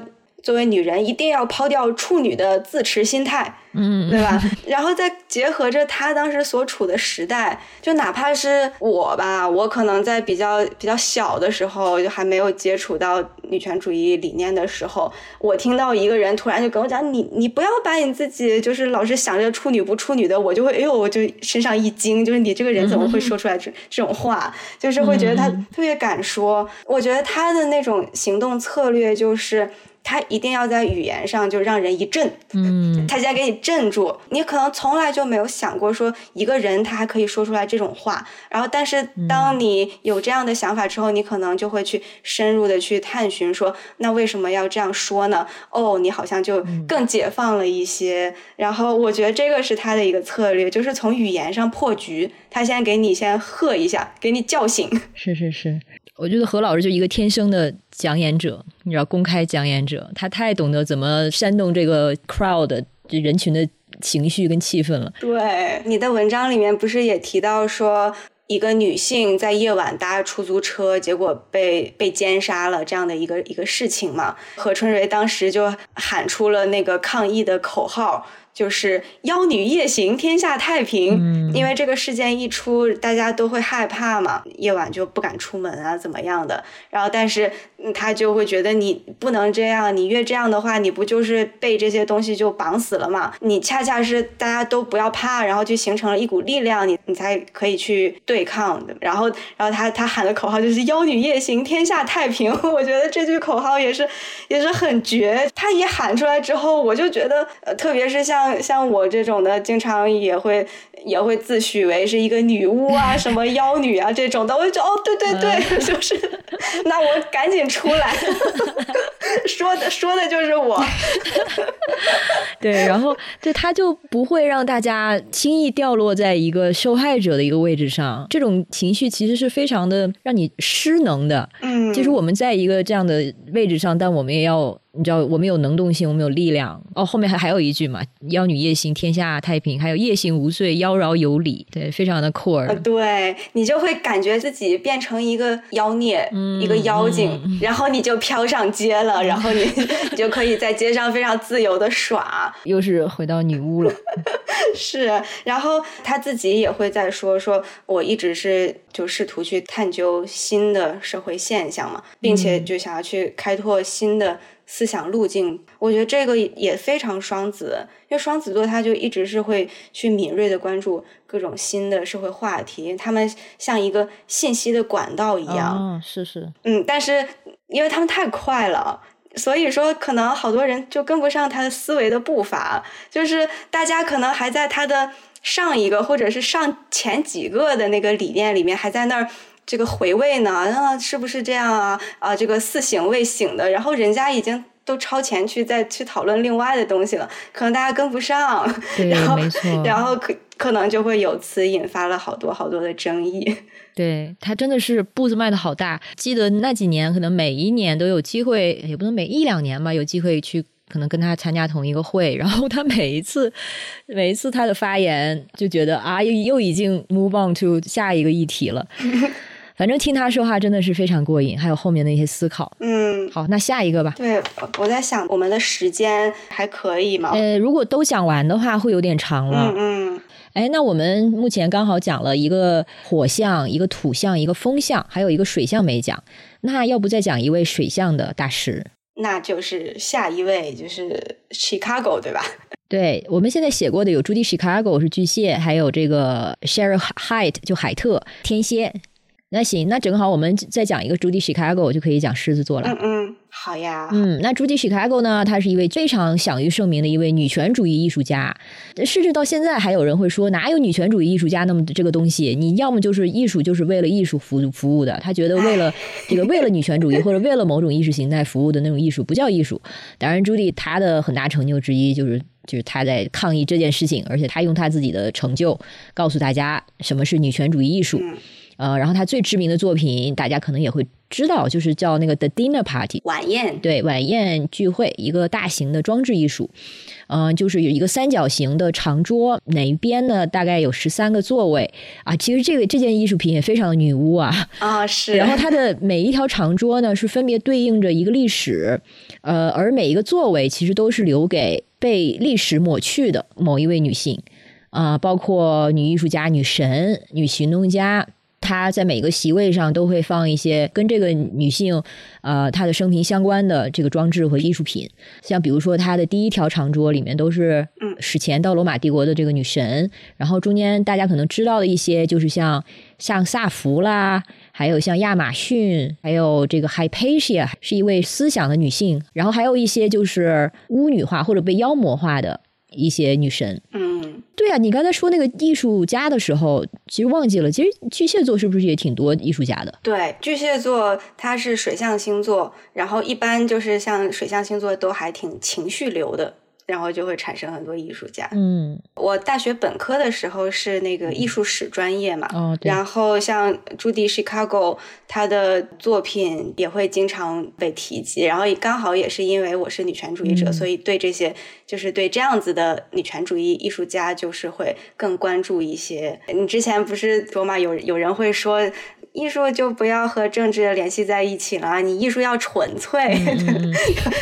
作为女人一定要抛掉处女的自持心态，嗯，对吧？然后再结合着她当时所处的时代，就哪怕是我吧，我可能在比较比较小的时候，就还没有接触到女权主义理念的时候，我听到一个人突然就跟我讲：“你你不要把你自己就是老是想着处女不处女的”，我就会哎呦，我就身上一惊，就是你这个人怎么会说出来这这种话？就是会觉得他特别敢说。我觉得他的那种行动策略就是。他一定要在语言上就让人一震，嗯，他先给你震住。你可能从来就没有想过说一个人他还可以说出来这种话，然后但是当你有这样的想法之后，你可能就会去深入的去探寻说，那为什么要这样说呢？哦，你好像就更解放了一些。然后我觉得这个是他的一个策略，就是从语言上破局。他先给你先喝一下，给你叫醒。是是是。我觉得何老师就一个天生的讲演者，你知道，公开讲演者，他太懂得怎么煽动这个 crowd 人群的情绪跟气氛了。对，你的文章里面不是也提到说，一个女性在夜晚搭出租车，结果被被奸杀了这样的一个一个事情嘛？何春蕊当时就喊出了那个抗议的口号。就是妖女夜行，天下太平。嗯，因为这个事件一出，大家都会害怕嘛，夜晚就不敢出门啊，怎么样的？然后，但是他就会觉得你不能这样，你越这样的话，你不就是被这些东西就绑死了嘛？你恰恰是大家都不要怕，然后就形成了一股力量，你你才可以去对抗。然后，然后他他喊的口号就是妖女夜行，天下太平。我觉得这句口号也是也是很绝。他一喊出来之后，我就觉得，呃，特别是像。像像我这种的，经常也会也会自诩为是一个女巫啊，什么妖女啊这种的，我就觉得哦，对对对，就是，那我赶紧出来，说的说的就是我，对，然后对他就不会让大家轻易掉落在一个受害者的一个位置上，这种情绪其实是非常的让你失能的。嗯，其实我们在一个这样的位置上，但我们也要。你知道我们有能动性，我们有力量。哦，后面还还有一句嘛，“妖女夜行，天下太平”，还有“夜行无罪，妖娆有礼”，对，非常的酷儿。对你就会感觉自己变成一个妖孽，一个妖精，然后你就飘上街了，然后你你就可以在街上非常自由的耍。又是回到女巫了，是。然后他自己也会在说，说我一直是就试图去探究新的社会现象嘛，并且就想要去开拓新的。思想路径，我觉得这个也非常双子，因为双子座他就一直是会去敏锐的关注各种新的社会话题，他们像一个信息的管道一样。哦，是是。嗯，但是因为他们太快了，所以说可能好多人就跟不上他的思维的步伐，就是大家可能还在他的上一个或者是上前几个的那个理念里面还在那儿。这个回味呢？啊，是不是这样啊？啊，这个似醒未醒的，然后人家已经都超前去再去讨论另外的东西了，可能大家跟不上，然后然后可可能就会由此引发了好多好多的争议。对他真的是步子迈的好大，记得那几年，可能每一年都有机会，也不能每一两年吧，有机会去可能跟他参加同一个会，然后他每一次每一次他的发言，就觉得啊，又又已经 move on to 下一个议题了。反正听他说话真的是非常过瘾，还有后面的一些思考。嗯，好，那下一个吧。对，我在想我们的时间还可以吗？呃，如果都讲完的话，会有点长了。嗯嗯。哎，那我们目前刚好讲了一个火象、一个土象、一个风象，还有一个水象没讲。那要不再讲一位水象的大师？那就是下一位，就是 Chicago，对吧？对，我们现在写过的有朱迪 Chicago 是巨蟹，还有这个 Sheryl Height 就海特天蝎。那行，那正好我们再讲一个朱迪 Chicago，就可以讲狮子座了。嗯嗯，好呀。嗯，那朱迪 Chicago 呢？她是一位非常享誉盛名的一位女权主义艺术家。甚至到现在，还有人会说，哪有女权主义艺术家那么这个东西？你要么就是艺术，就是为了艺术服服务的。他觉得为了这个，为了女权主义或者为了某种意识形态服务的那种艺术，不叫艺术。当然，朱迪她的很大成就之一就是就是她在抗议这件事情，而且她用她自己的成就告诉大家什么是女权主义艺术。呃，然后他最知名的作品，大家可能也会知道，就是叫那个 The Dinner Party 晚宴，对，晚宴聚会，一个大型的装置艺术，嗯、就是有一个三角形的长桌，哪一边呢？大概有十三个座位。啊。其实这个这件艺术品也非常的女巫啊，啊，是，然后它的每一条长桌呢是分别对应着一个历史，呃，而每一个座位其实都是留给被历史抹去的某一位女性，啊、包括女艺术家、女神、女行动家。她在每个席位上都会放一些跟这个女性，呃，她的生平相关的这个装置和艺术品，像比如说她的第一条长桌里面都是嗯。史前到罗马帝国的这个女神，然后中间大家可能知道的一些就是像像萨福啦，还有像亚马逊，还有这个 Hypatia 是一位思想的女性，然后还有一些就是巫女化或者被妖魔化的一些女神。嗯，对啊，你刚才说那个艺术家的时候，其实忘记了，其实巨蟹座是不是也挺多艺术家的？对，巨蟹座它是水象星座，然后一般就是像水象星座都还挺情绪流的，然后就会产生很多艺术家。嗯，我大学本科的时候是那个艺术史专业嘛，哦，对，然后像朱迪 Chicago，他的作品也会经常被提及。然后刚好也是因为我是女权主义者，嗯所以对这些就是对这样子的女权主义艺术家，就是会更关注一些。你之前不是说嘛，有有人会说。艺术就不要和政治联系在一起了，你艺术要纯粹，嗯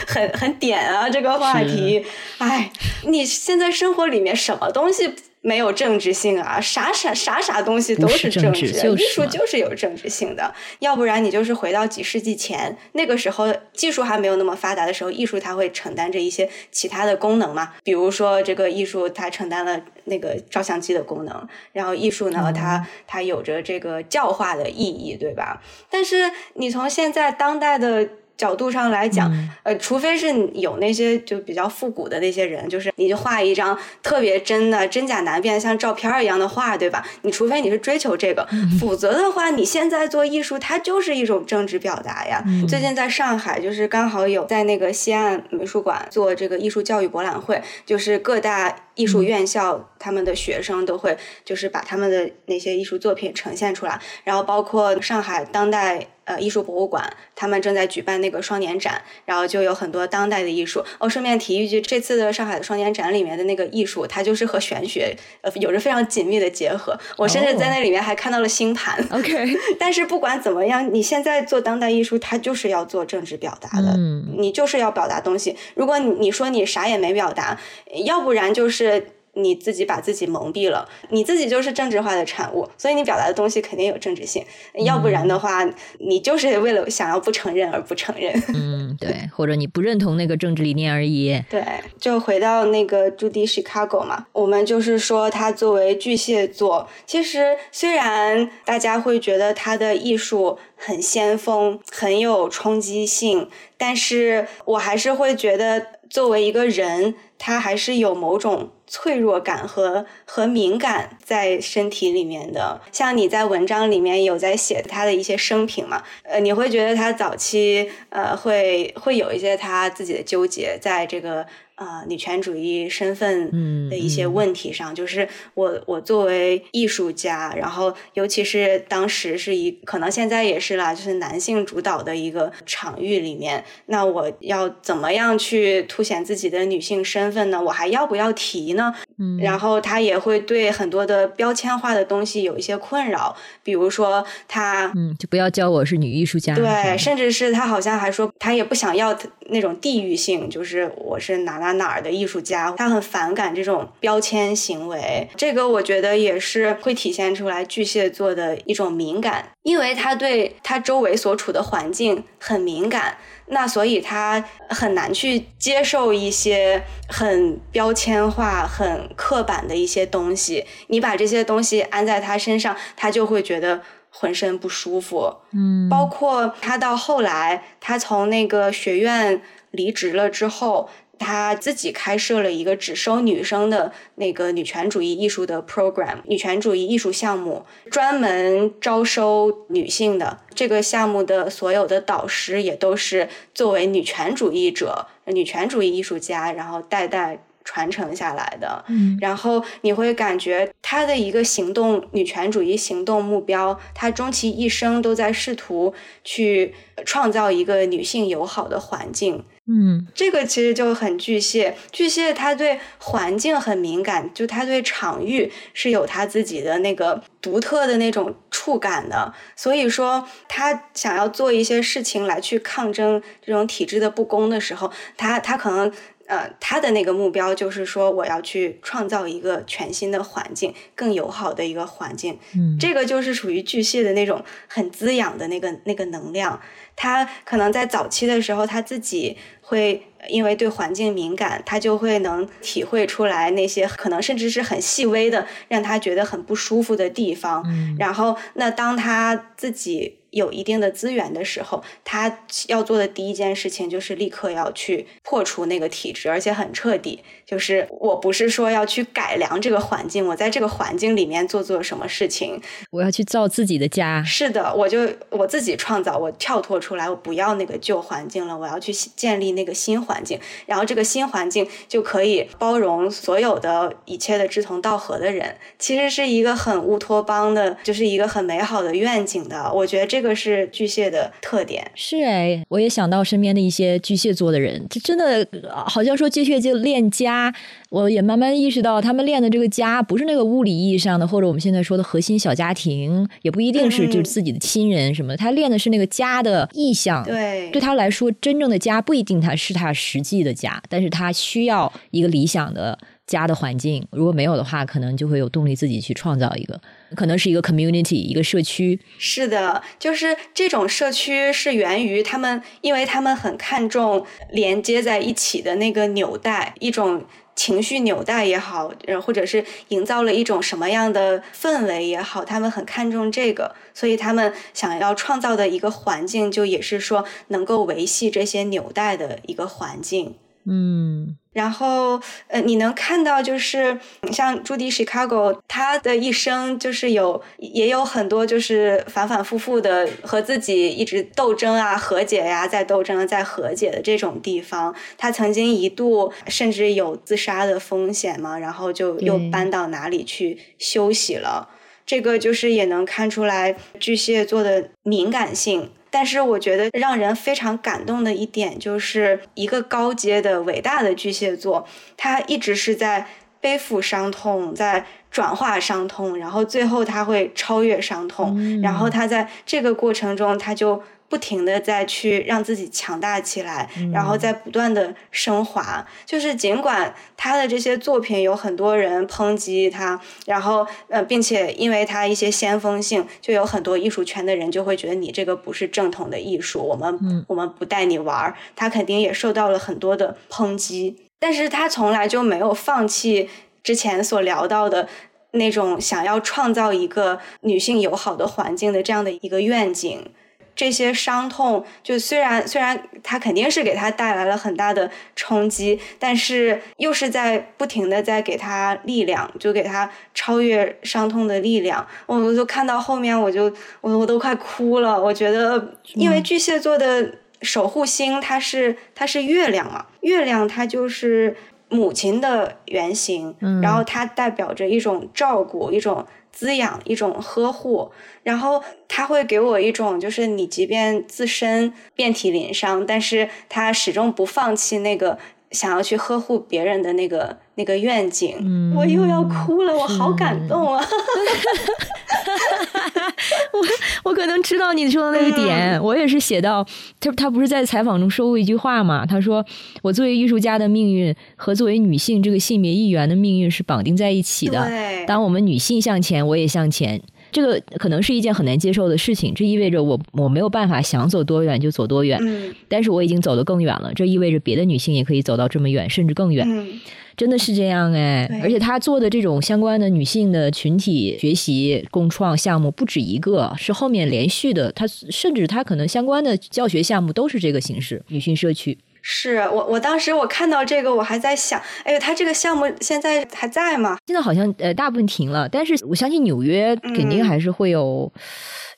很很点啊这个话题。哎，你现在生活里面什么东西没有政治性啊？啥啥啥啥东西都是政政治就是艺术就是有政治性的，要不然你就是回到几世纪前，那个时候技术还没有那么发达的时候，艺术它会承担着一些其他的功能嘛，比如说这个艺术它承担了那个照相机的功能，然后艺术呢，它它有着这个教化的意义，对吧？但是你从现在当代的。角度上来讲，嗯呃，除非是有那些就比较复古的那些人，就是你就画一张特别真的、真假难辨、像照片儿一样的画，对吧？你除非你是追求这个，否则的话，你现在做艺术，它就是一种政治表达呀。嗯最近在上海，就是刚好有在那个西岸美术馆做这个艺术教育博览会，就是各大艺术院校他们的学生都会就是把他们的那些艺术作品呈现出来，然后包括上海当代。呃，艺术博物馆他们正在举办那个双年展，然后就有很多当代的艺术。哦，顺便提一句，这次的上海的双年展里面的那个艺术，它就是和玄学呃有着非常紧密的结合。我甚至在那里面还看到了星盘。OK，但是不管怎么样，你现在做当代艺术，它就是要做政治表达的，嗯你就是要表达东西。如果你你说你啥也没表达，要不然就是。你自己把自己蒙蔽了，你自己就是政治化的产物，所以你表达的东西肯定有政治性。要不然的话，你就是为了想要不承认而不承认。嗯，对，或者你不认同那个政治理念而已。对，就回到那个朱迪 Chicago 嘛，我们就是说他作为巨蟹座，其实虽然大家会觉得他的艺术很先锋，很有冲击性，但是我还是会觉得作为一个人，他还是有某种脆弱感和和敏感在身体里面的。像你在文章里面有在写他的一些生平嘛，呃，你会觉得他早期呃会会有一些他自己的纠结，在这个呃女权主义身份嗯的一些问题上，就是我我作为艺术家，然后尤其是当时是一可能现在也是啦，就是男性主导的一个场域里面，那我要怎么样去凸显自己的女性身份呢？我还要不要提呢？嗯然后他也会对很多的标签化的东西有一些困扰，比如说他嗯，就不要叫我是女艺术家。对，甚至是他好像还说他也不想要那种地域性，就是我是哪哪哪儿的艺术家，他很反感这种标签行为。这个我觉得也是会体现出来巨蟹座的一种敏感，因为他对他周围所处的环境很敏感。那所以他很难去接受一些很标签化、很刻板的一些东西。你把这些东西安在他身上，他就会觉得浑身不舒服。嗯，包括他到后来，他从那个学院离职了之后，他自己开设了一个只收女生的那个女权主义艺术的 program，女权主义艺术项目，专门招收女性的。这个项目的所有的导师也都是作为女权主义者、女权主义艺术家，然后代代。传承下来的。嗯，然后你会感觉他的一个行动女权主义行动目标，他终其一生都在试图去创造一个女性友好的环境。嗯，这个其实就很巨蟹，巨蟹他对环境很敏感，就他对场域是有他自己的那个独特的那种触感的。所以说，他想要做一些事情来去抗争这种体制的不公的时候，他他可能呃他的那个目标就是说，我要去创造一个全新的环境，更友好的一个环境。嗯，这个就是属于巨蟹的那种很滋养的那个那个能量。他可能在早期的时候，他自己。会因为对环境敏感，他就会能体会出来那些可能甚至是很细微的让他觉得很不舒服的地方。然后，那当他自己。有一定的资源的时候，他要做的第一件事情就是立刻要去破除那个体制，而且很彻底。就是我不是说要去改良这个环境，我在这个环境里面做做什么事情，我要去造自己的家。是的，我就我自己创造，我跳脱出来，我不要那个旧环境了，我要去建立那个新环境。然后这个新环境就可以包容所有的一切的志同道合的人。其实是一个很乌托邦的，就是一个很美好的愿景的。我觉得这个。是巨蟹的特点，是哎，我也想到身边的一些巨蟹座的人，这真的好像说巨蟹就恋家，我也慢慢意识到，他们练的这个家不是那个物理意义上的，或者我们现在说的核心小家庭，也不一定是就是自己的亲人什么的，他练的是那个家的意向。对，对他来说，真正的家不一定他是他实际的家，但是他需要一个理想的。家的环境，如果没有的话，可能就会有动力自己去创造一个，可能是一个 community，一个社区。是的，就是这种社区是源于他们，因为他们很看重连接在一起的那个纽带，一种情绪纽带也好，或者是营造了一种什么样的氛围也好，他们很看重这个，所以他们想要创造的一个环境，就也是说能够维系这些纽带的一个环境。嗯。然后，呃，你能看到，就是像朱迪· Chicago，他的一生就是有也有很多就是反反复复的和自己一直斗争啊、和解呀、再斗争、再和解的这种地方。他曾经一度甚至有自杀的风险嘛，然后就又搬到哪里去休息了。这个就是也能看出来巨蟹座的敏感性。但是我觉得让人非常感动的一点，就是一个高阶的伟大的巨蟹座，他一直是在背负伤痛，在转化伤痛，然后最后他会超越伤痛，然后他在这个过程中，他就。不停的再去让自己强大起来，然后再不断的升华。就是尽管他的这些作品有很多人抨击他，然后呃，并且因为他一些先锋性，就有很多艺术圈的人就会觉得你这个不是正统的艺术，我们我们不带你玩儿。他肯定也受到了很多的抨击，但是他从来就没有放弃之前所聊到的那种想要创造一个女性友好的环境的这样的一个愿景。这些伤痛，就虽然虽然他肯定是给他带来了很大的冲击，但是又是在不停的在给他力量，就给他超越伤痛的力量。我我就看到后面，我就我我都快哭了。我觉得，因为巨蟹座的守护星，它是它是月亮嘛，月亮它就是母亲的原型，然后它代表着一种照顾，一种。滋养一种呵护，然后他会给我一种，就是你即便自身遍体鳞伤，但是他始终不放弃那个想要去呵护别人的那个那个愿景。嗯，我又要哭了，我好感动啊！我我可能知道你说的那个点，我也是写到他他不是在采访中说过一句话嘛？他说我作为艺术家的命运和作为女性这个性别一员的命运是绑定在一起的。当我们女性向前，我也向前。这个可能是一件很难接受的事情，这意味着我我没有办法想走多远就走多远。嗯，但是我已经走得更远了，这意味着别的女性也可以走到这么远，甚至更远。嗯。真的是这样哎，而且他做的这种相关的女性的群体学习共创项目不止一个，是后面连续的。他甚至他可能相关的教学项目都是这个形式，女性社区。是我我当时我看到这个，我还在想，哎呦，他这个项目现在还在吗？现在好像呃大部分停了，但是我相信纽约肯定还是会有。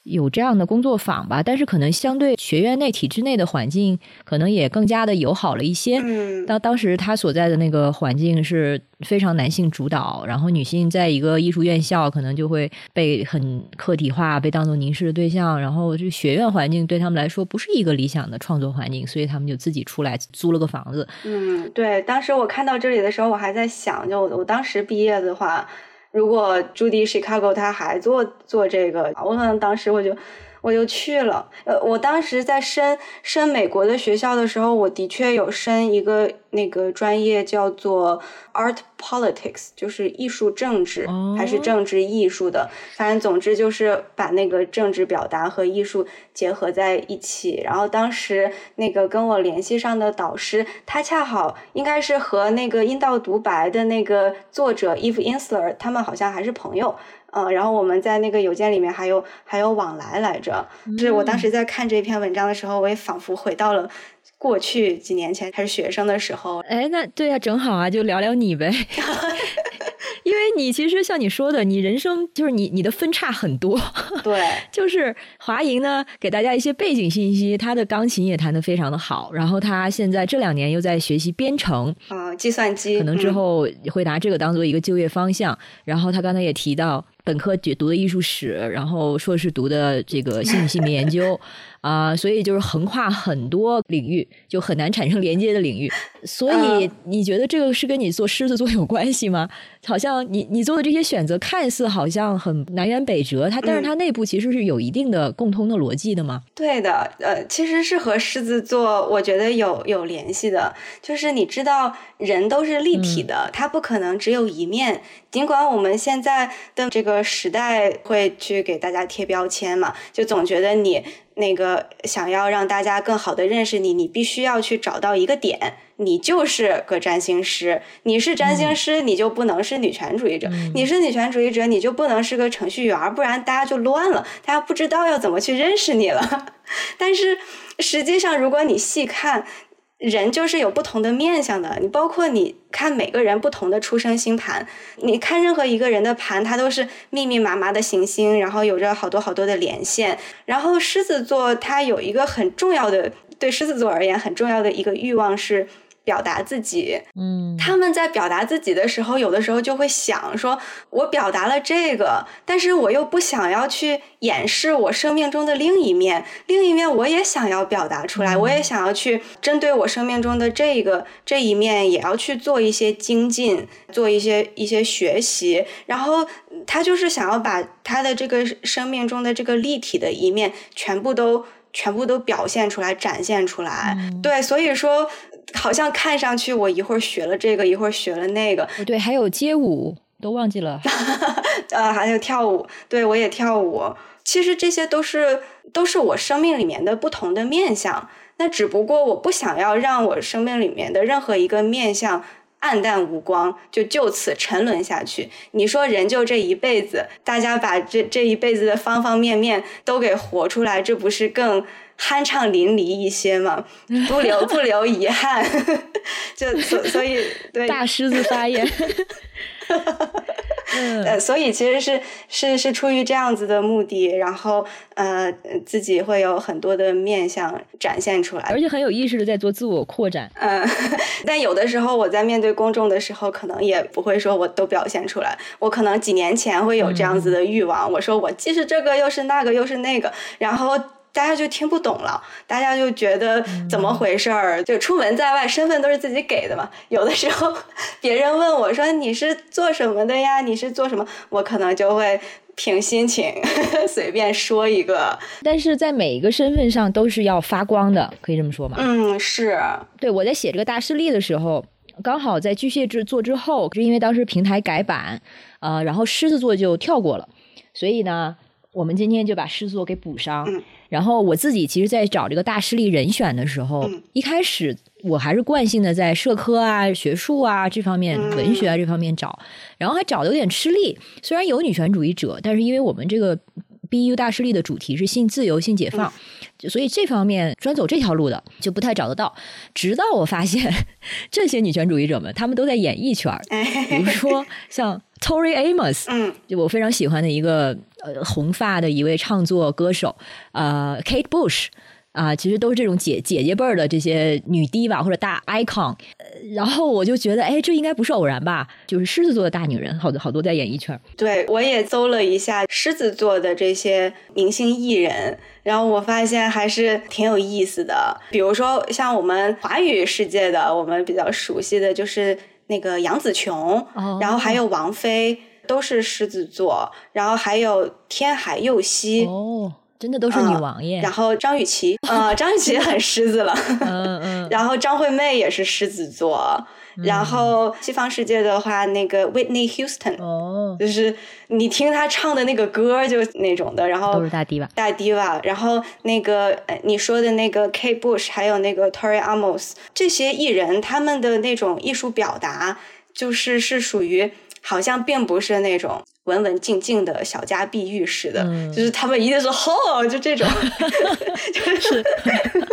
有这样的工作坊吧，但是可能相对学院内体制内的环境，可能也更加的友好了一些。嗯，当当时他所在的那个环境是非常男性主导，然后女性在一个艺术院校，可能就会被很客体化，被当做凝视的对象。然后这学院环境对他们来说不是一个理想的创作环境，所以他们就自己出来租了个房子。嗯，对。当时我看到这里的时候，我还在想，就我我当时毕业的话。如果朱迪 Chicago 他还做做这个，我可能当时我就我就去了。呃，我当时在申申美国的学校的时候，我的确有申一个。那个专业叫做 Art Politics，就是艺术政治还是政治艺术的，反正总之就是把那个政治表达和艺术结合在一起。然后当时那个跟我联系上的导师，他恰好应该是和那个《阴道独白》的那个作者 Eve Ensler，他们好像还是朋友。嗯，然后我们在那个邮件里面还有还有往来来着。就是我当时在看这篇文章的时候，我也仿佛回到了。过去几年前还是学生的时候，哎，那对呀，正好啊，就聊聊你呗。因为你其实像你说的，你人生就是你你的分叉很多。对，就是华莹呢，给大家一些背景信息，她的钢琴也弹得非常的好，然后她现在这两年又在学习编程啊，计算机，可能之后会拿这个当做一个就业方向。然后她刚才也提到。本科读的艺术史，然后硕士读的这个心理性别研究，啊，所以就是横跨很多领域，就很难产生连接的领域。所以你觉得这个是跟你做狮子座有关系吗？好像你你做的这些选择看似好像很南辕北辙，它但是它内部其实是有一定的共通的逻辑的吗？对的，呃，其实是和狮子座我觉得有有联系的，就是你知道人都是立体的，它不可能只有一面。尽管我们现在的这个时代会去给大家贴标签嘛，就总觉得你那个想要让大家更好的认识你，你必须要去找到一个点，你就是个占星师，你是占星师，你就不能是女权主义者，你是女权主义者，你就不能是个程序员，不然大家就乱了，大家不知道要怎么去认识你了。但是实际上，如果你细看。人就是有不同的面相的，你包括你看每个人不同的出生星盘，你看任何一个人的盘，它都是密密麻麻的行星，然后有着好多好多的连线。然后狮子座它有一个很重要的，对狮子座而言很重要的一个欲望是。表达自己，嗯，他们在表达自己的时候，有的时候就会想说，我表达了这个，但是我又不想要去掩饰我生命中的另一面，另一面我也想要表达出来，我也想要去针对我生命中的这个这一面，也要去做一些精进，做一些一些学习，然后他就是想要把他的这个生命中的这个立体的一面全部都全部都表现出来，展现出来，对，所以说。好像看上去我一会儿学了这个，一会儿学了那个。对，还有街舞都忘记了。呃，还有跳舞，对我也跳舞。其实这些都是都是我生命里面的不同的面相。那只不过我不想要让我生命里面的任何一个面相暗淡无光，就就此沉沦下去。你说人就这一辈子，大家把这这一辈子的方方面面都给活出来，这不是更？酣畅淋漓一些嘛，不留不留遗憾，就所所以对。大狮子发言，呃，所以其实是是是出于这样子的目的，然后呃自己会有很多的面相展现出来，而且很有意识的在做自我扩展。嗯，但有的时候我在面对公众的时候，可能也不会说我都表现出来，我可能几年前会有这样子的欲望，我说我既是这个又是那个又是那个，然后。大家就听不懂了，大家就觉得怎么回事儿？就出门在外，身份都是自己给的嘛。有的时候别人问我说：“你是做什么的呀？你是做什么？”我可能就会凭心情 随便说一个。但是在每一个身份上都是要发光的，可以这么说吗？嗯，是。对我在写这个大势力的时候，刚好在巨蟹座之后，是因为当时平台改版，呃，然后狮子座就跳过了，所以呢。我们今天就把狮子座给补上，然后我自己其实，在找这个大师力人选的时候，一开始我还是惯性的在社科啊、学术啊这方面、文学啊这方面找，然后还找的有点吃力。虽然有女权主义者，但是因为我们这个 BU 大师力的主题是性自由、性解放，所以这方面专走这条路的就不太找得到。直到我发现这些女权主义者们，他们都在演艺圈，比如说像。Tori Amos，嗯，就我非常喜欢的一个呃红发的一位唱作歌手，呃，Kate Bush。啊，其实都是这种姐姐姐辈儿的这些女低吧，或者大 icon，然后我就觉得，哎，这应该不是偶然吧？就是狮子座的大女人，好多好多在演艺圈。对，我也搜了一下狮子座的这些明星艺人，然后我发现还是挺有意思的。比如说，像我们华语世界的，我们比较熟悉的就是那个杨紫琼，然后还有王菲，都是狮子座，然后还有天海佑希。哦。真的都是女王耶，然后张雨绮，啊，张雨绮很狮子了，嗯嗯，然后张惠妹也是狮子座，然后西方世界的话，那个 Whitney Houston，哦，就是你听她唱的那个歌就那种的，然后都是大低吧，大低吧，然后那个你说的那个 Kate Bush，还有那个 Tori Amos，这些艺人他们的那种艺术表达，就是是属于好像并不是那种。文文静静的小家碧玉似的，就是他们一定是吼，就这种，就是，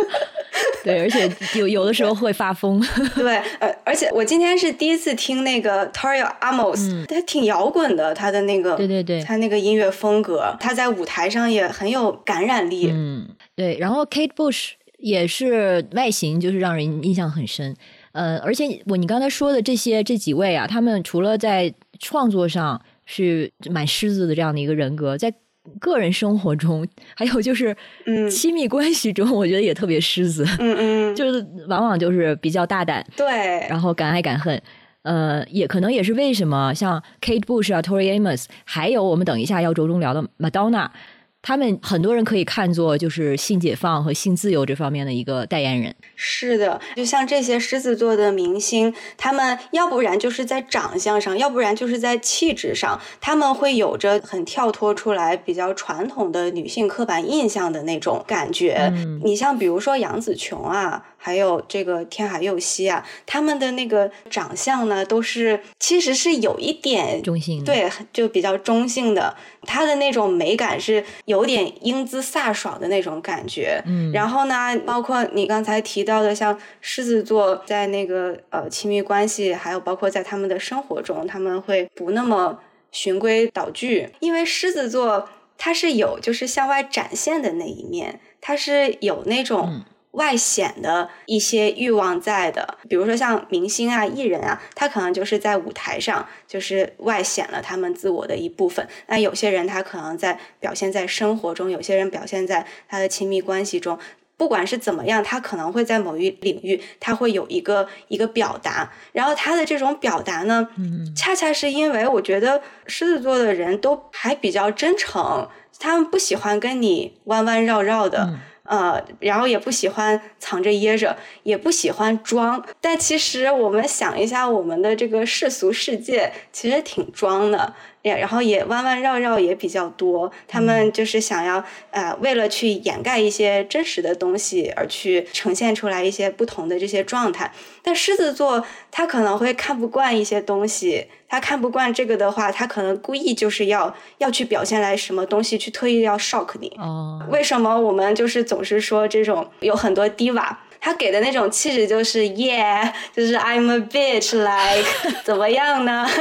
对，而且有有的时候会发疯，对，呃，而且我今天是第一次听那个 Tori Amos，他挺摇滚的，他的那个，对对对，他那个音乐风格，他在舞台上也很有感染力，嗯，对，然后 Kate Bush 也是外形就是让人印象很深，呃，而且我你刚才说的这些这几位啊，他们除了在创作上。是蛮狮子的这样的一个人格，在个人生活中，还有就是亲密关系中，我觉得也特别狮子。嗯嗯，就是往往就是比较大胆，对，然后敢爱敢恨。呃，也可能也是为什么像 Kate Bush 啊、Tori Amos，还有我们等一下要着重聊的 Madonna。他们很多人可以看作就是性解放和性自由这方面的一个代言人。是的，就像这些狮子座的明星，他们要不然就是在长相上，要不然就是在气质上，他们会有着很跳脱出来、比较传统的女性刻板印象的那种感觉。你像比如说杨紫琼啊。还有这个天海佑希啊，他们的那个长相呢，都是其实是有一点中性，对，就比较中性的。他的那种美感是有点英姿飒爽的那种感觉。嗯，然后呢，包括你刚才提到的，像狮子座在那个呃亲密关系，还有包括在他们的生活中，他们会不那么循规蹈矩，因为狮子座它是有就是向外展现的那一面，它是有那种。外显的一些欲望在的，比如说像明星啊、艺人啊，他可能就是在舞台上就是外显了他们自我的一部分。那有些人他可能在表现在生活中，有些人表现在他的亲密关系中，不管是怎么样，他可能会在某一领域他会有一个一个表达。然后他的这种表达呢，恰恰是因为我觉得狮子座的人都还比较真诚，他们不喜欢跟你弯弯绕绕的。呃，然后也不喜欢藏着掖着，也不喜欢装。但其实我们想一下，我们的这个世俗世界其实挺装的。然后也弯弯绕绕也比较多，他们就是想要呃，为了去掩盖一些真实的东西，而去呈现出来一些不同的这些状态。但狮子座他可能会看不惯一些东西，他看不惯这个的话，他可能故意就是要要去表现来什么东西，去特意要 shock 你。哦，为什么我们就是总是说这种有很多 diva？他给的那种气质就是，yeah，就是 I'm a bitch，like 怎么样呢？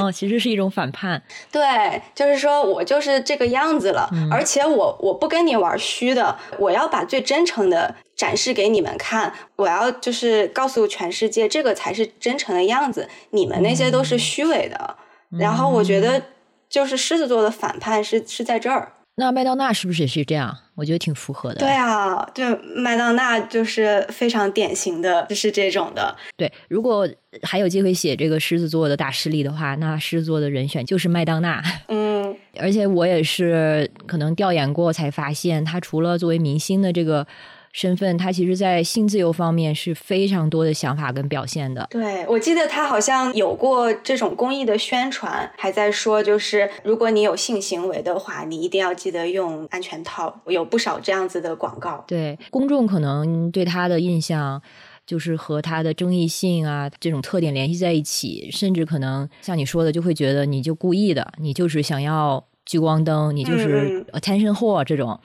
哦，其实是一种反叛。对，就是说我就是这个样子了，而且我我不跟你玩虚的，我要把最真诚的展示给你们看，我要就是告诉全世界，这个才是真诚的样子，你们那些都是虚伪的。然后我觉得，就是狮子座的反叛是是在这儿。那麦当娜是不是也是这样？我觉得挺符合的。对啊，就麦当娜就是非常典型的，就是这种的。对，如果还有机会写这个狮子座的大势力的话，那狮子座的人选就是麦当娜。嗯，而且我也是可能调研过才发现，他除了作为明星的这个。身份，他其实，在性自由方面是非常多的想法跟表现的。对，我记得他好像有过这种公益的宣传，还在说，就是如果你有性行为的话，你一定要记得用安全套。有不少这样子的广告。对，公众可能对他的印象就是和他的争议性啊这种特点联系在一起，甚至可能像你说的，就会觉得你就故意的，你就是想要聚光灯，你就是 attention whore 这种。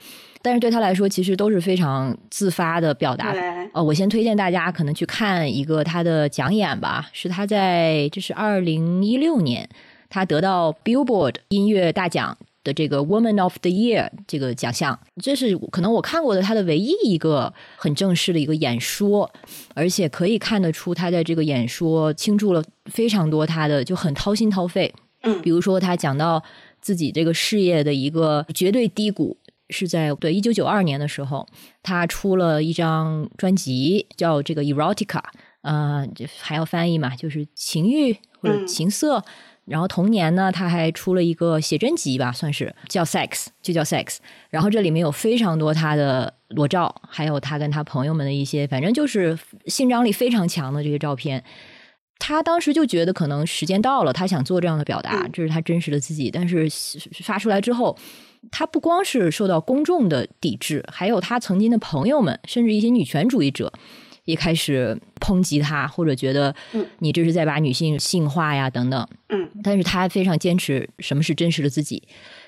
但是对他来说，其实都是非常自发的表达。呃，我先推荐大家可能去看一个他的讲演吧，是他在这是二零一六年他得到 Billboard 音乐大奖的这个 Woman of the Year 这个奖项，这是可能我看过的他的唯一一个很正式的一个演说，而且可以看得出他在这个演说倾注了非常多他的就很掏心掏肺。嗯，比如说他讲到自己这个事业的一个绝对低谷。是在对一九九二年的时候，他出了一张专辑，叫这个 Erotica，呃，还要翻译嘛，就是情欲或者情色。然后同年呢，他还出了一个写真集吧，算是叫 Sex，就叫 Sex。然后这里面有非常多他的裸照，还有他跟他朋友们的一些，反正就是性张力非常强的这些照片。他当时就觉得可能时间到了，他想做这样的表达，这是他真实的自己。但是发出来之后。他不光是受到公众的抵制，还有他曾经的朋友们，甚至一些女权主义者也开始抨击他，或者觉得你这是在把女性性化呀等等。嗯，但是他非常坚持什么是真实的自己，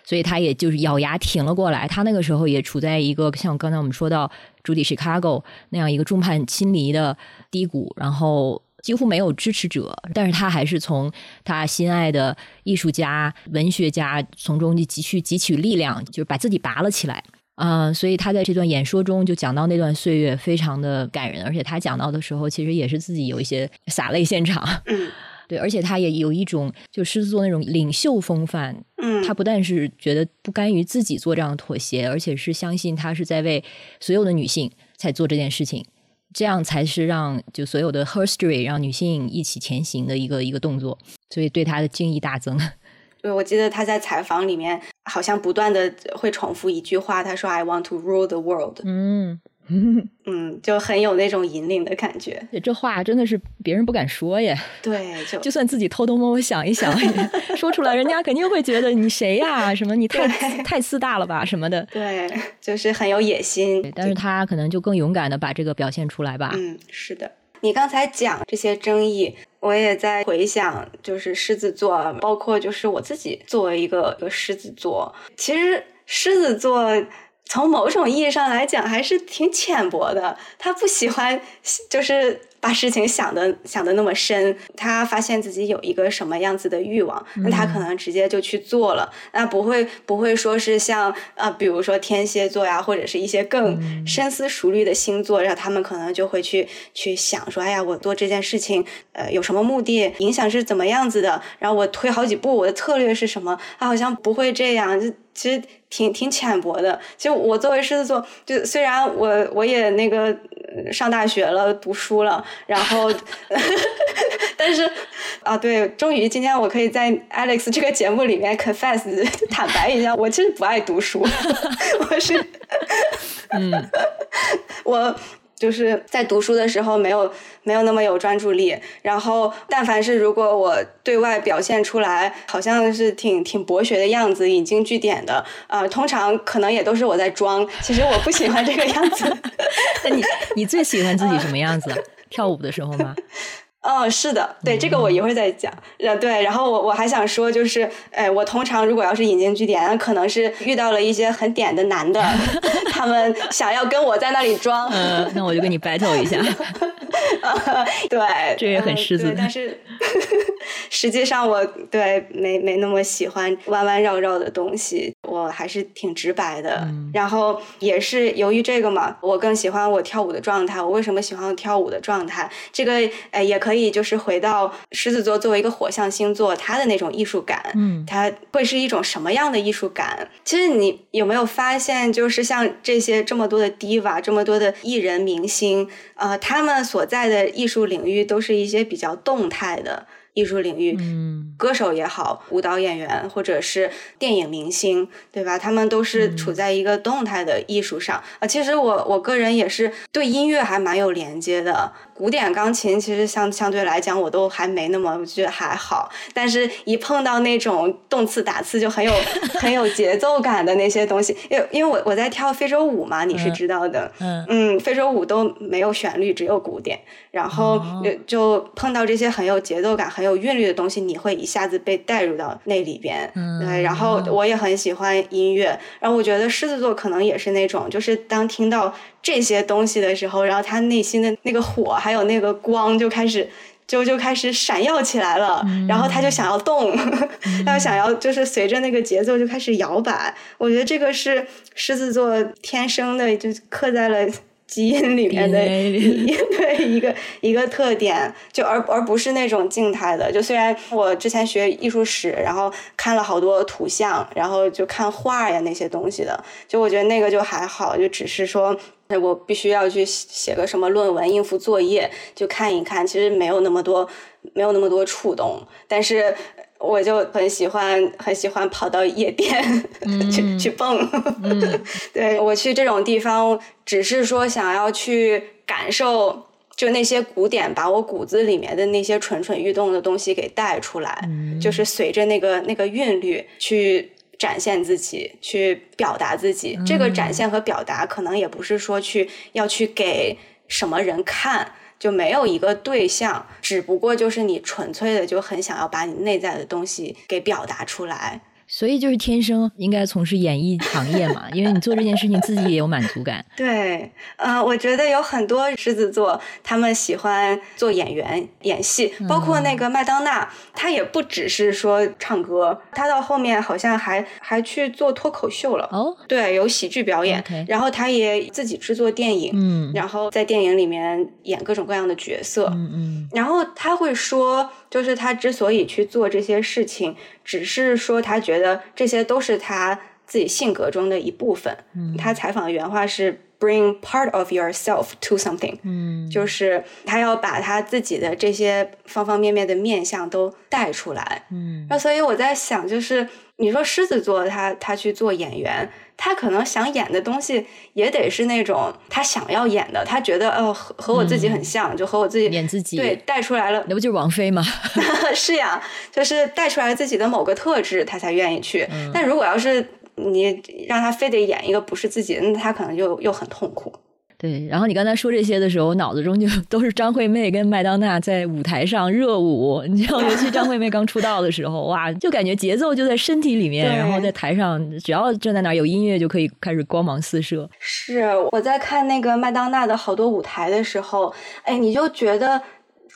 所以他也就是咬牙挺了过来。他那个时候也处在一个像刚才我们说到主体 Chicago 那样一个众叛亲离的低谷，然后。几乎没有支持者，但是他还是从他心爱的艺术家、文学家从中去汲取汲取力量，就是把自己拔了起来啊！所以他在这段演说中就讲到那段岁月，非常的感人。而且他讲到的时候，其实也是自己有一些洒泪现场。嗯，对，而且他也有一种就狮子座那种领袖风范。嗯，他不但是觉得不甘于自己做这样的妥协，而且是相信他是在为所有的女性才做这件事情。这样才是让就所有的 history 让女性一起前行的一个一个动作，所以对她的敬意大增。对，我记得他在采访里面好像不断的会重复一句话，他说 “I want to rule the world”。嗯。嗯，就很有那种引领的感觉。这话真的是别人不敢说耶。对，就就算自己偷偷摸摸想一想，说出来，人家肯定会觉得你谁呀？什么你太太自大了吧？什么的。对，就是很有野心。但是他可能就更勇敢的把这个表现出来吧。嗯，是的。你刚才讲这些争议，我也在回想，就是狮子座，包括就是我自己作为一个一个狮子座，其实狮子座。从某种意义上来讲，还是挺浅薄的。他不喜欢，就是。把事情想的想的那么深，他发现自己有一个什么样子的欲望，那他可能直接就去做了，那不会不会说是像啊，比如说天蝎座呀，或者是一些更深思熟虑的星座，然后他们可能就会去去想说，哎呀，我做这件事情，呃，有什么目的，影响是怎么样子的，然后我推好几步，我的策略是什么？他好像不会这样，就其实挺挺浅薄的。其实我作为狮子座，就虽然我我也那个上大学了，读书了。然后，但是啊，对，终于今天我可以在 Alex 这个节目里面 confess 坦白一下，我其实不爱读书，我是，嗯，我就是在读书的时候没有没有那么有专注力，然后但凡是如果我对外表现出来好像是挺挺博学的样子，引经据典的啊，通常可能也都是我在装，其实我不喜欢这个样子。那你你最喜欢自己什么样子？跳舞的时候吗？嗯，是的，对这个我一会儿再讲。呃，对，然后我我还想说，就是，哎，我通常如果要是引经据典，可能是遇到了一些很点的男的，他们想要跟我在那里装，嗯，那我就跟你 battle 一下。对，这也很狮子，但是实际上我对没没那么喜欢弯弯绕绕的东西，我还是挺直白的。然后也是由于这个嘛，我更喜欢我跳舞的状态。我为什么喜欢跳舞的状态？这个哎也可以就是回到狮子座作为一个火象星座，它的那种艺术感，嗯，它会是一种什么样的艺术感？其实你有没有发现，就是像这些这么多的 diva，这么多的艺人明星，呃，他们所在。在的艺术领域都是一些比较动态的艺术领域，嗯，歌手也好，舞蹈演员或者是电影明星，对吧？他们都是处在一个动态的艺术上啊。其实我我个人也是对音乐还蛮有连接的。古典钢琴其实相相对来讲我都还没那么我觉得还好，但是一碰到那种动次打次就很有 很有节奏感的那些东西，因为因为我我在跳非洲舞嘛，你是知道的，嗯嗯，非洲舞都没有旋律，只有古典，然后就就碰到这些很有节奏感、很有韵律的东西，你会一下子被带入到那里边，对，然后我也很喜欢音乐，然后我觉得狮子座可能也是那种，就是当听到。这些东西的时候，然后他内心的那个火还有那个光就开始就就开始闪耀起来了，然后他就想要动，他想要就是随着那个节奏就开始摇摆。我觉得这个是狮子座天生的，就刻在了。基因里面的一 对一个一个特点，就而而不是那种静态的。就虽然我之前学艺术史，然后看了好多图像，然后就看画呀那些东西的，就我觉得那个就还好，就只是说我必须要去写个什么论文应付作业，就看一看，其实没有那么多没有那么多触动，但是。我就很喜欢，很喜欢跑到夜店 去去蹦。对我去这种地方，只是说想要去感受，就那些古典把我骨子里面的那些蠢蠢欲动的东西给带出来，就是随着那个那个韵律去展现自己，去表达自己。这个展现和表达，可能也不是说去要去给什么人看。就没有一个对象，只不过就是你纯粹的就很想要把你内在的东西给表达出来。所以就是天生应该从事演艺行业嘛，因为你做这件事情自己也有满足感。对，呃，我觉得有很多狮子座，他们喜欢做演员、演戏，包括那个麦当娜，她也不只是说唱歌，她到后面好像还还去做脱口秀了。哦，对，有喜剧表演，然后她也自己制作电影，嗯，然后在电影里面演各种各样的角色，嗯嗯，然后她会说。就是他之所以去做这些事情，只是说他觉得这些都是他自己性格中的一部分。他采访的原话是 “bring part of yourself to something”，嗯，就是他要把他自己的这些方方面面的面相都带出来。嗯，那所以我在想，就是你说狮子座他他去做演员。他可能想演的东西也得是那种他想要演的，他觉得哦和和我自己很像，就和我自己演自己，对带出来了，那不就是王菲吗？是呀，就是带出来自己的某个特质，他才愿意去。但如果要是你让他非得演一个不是自己，那他可能就又很痛苦。对，然后你刚才说这些的时候，我脑子中就都是张惠妹跟麦当娜在舞台上热舞。你知道，尤其张惠妹刚出道的时候，哇，就感觉节奏就在身体里面，然后在台上，只要站在哪有音乐，就可以开始光芒四射。是我在看那个麦当娜的好多舞台的时候，哎，你就觉得，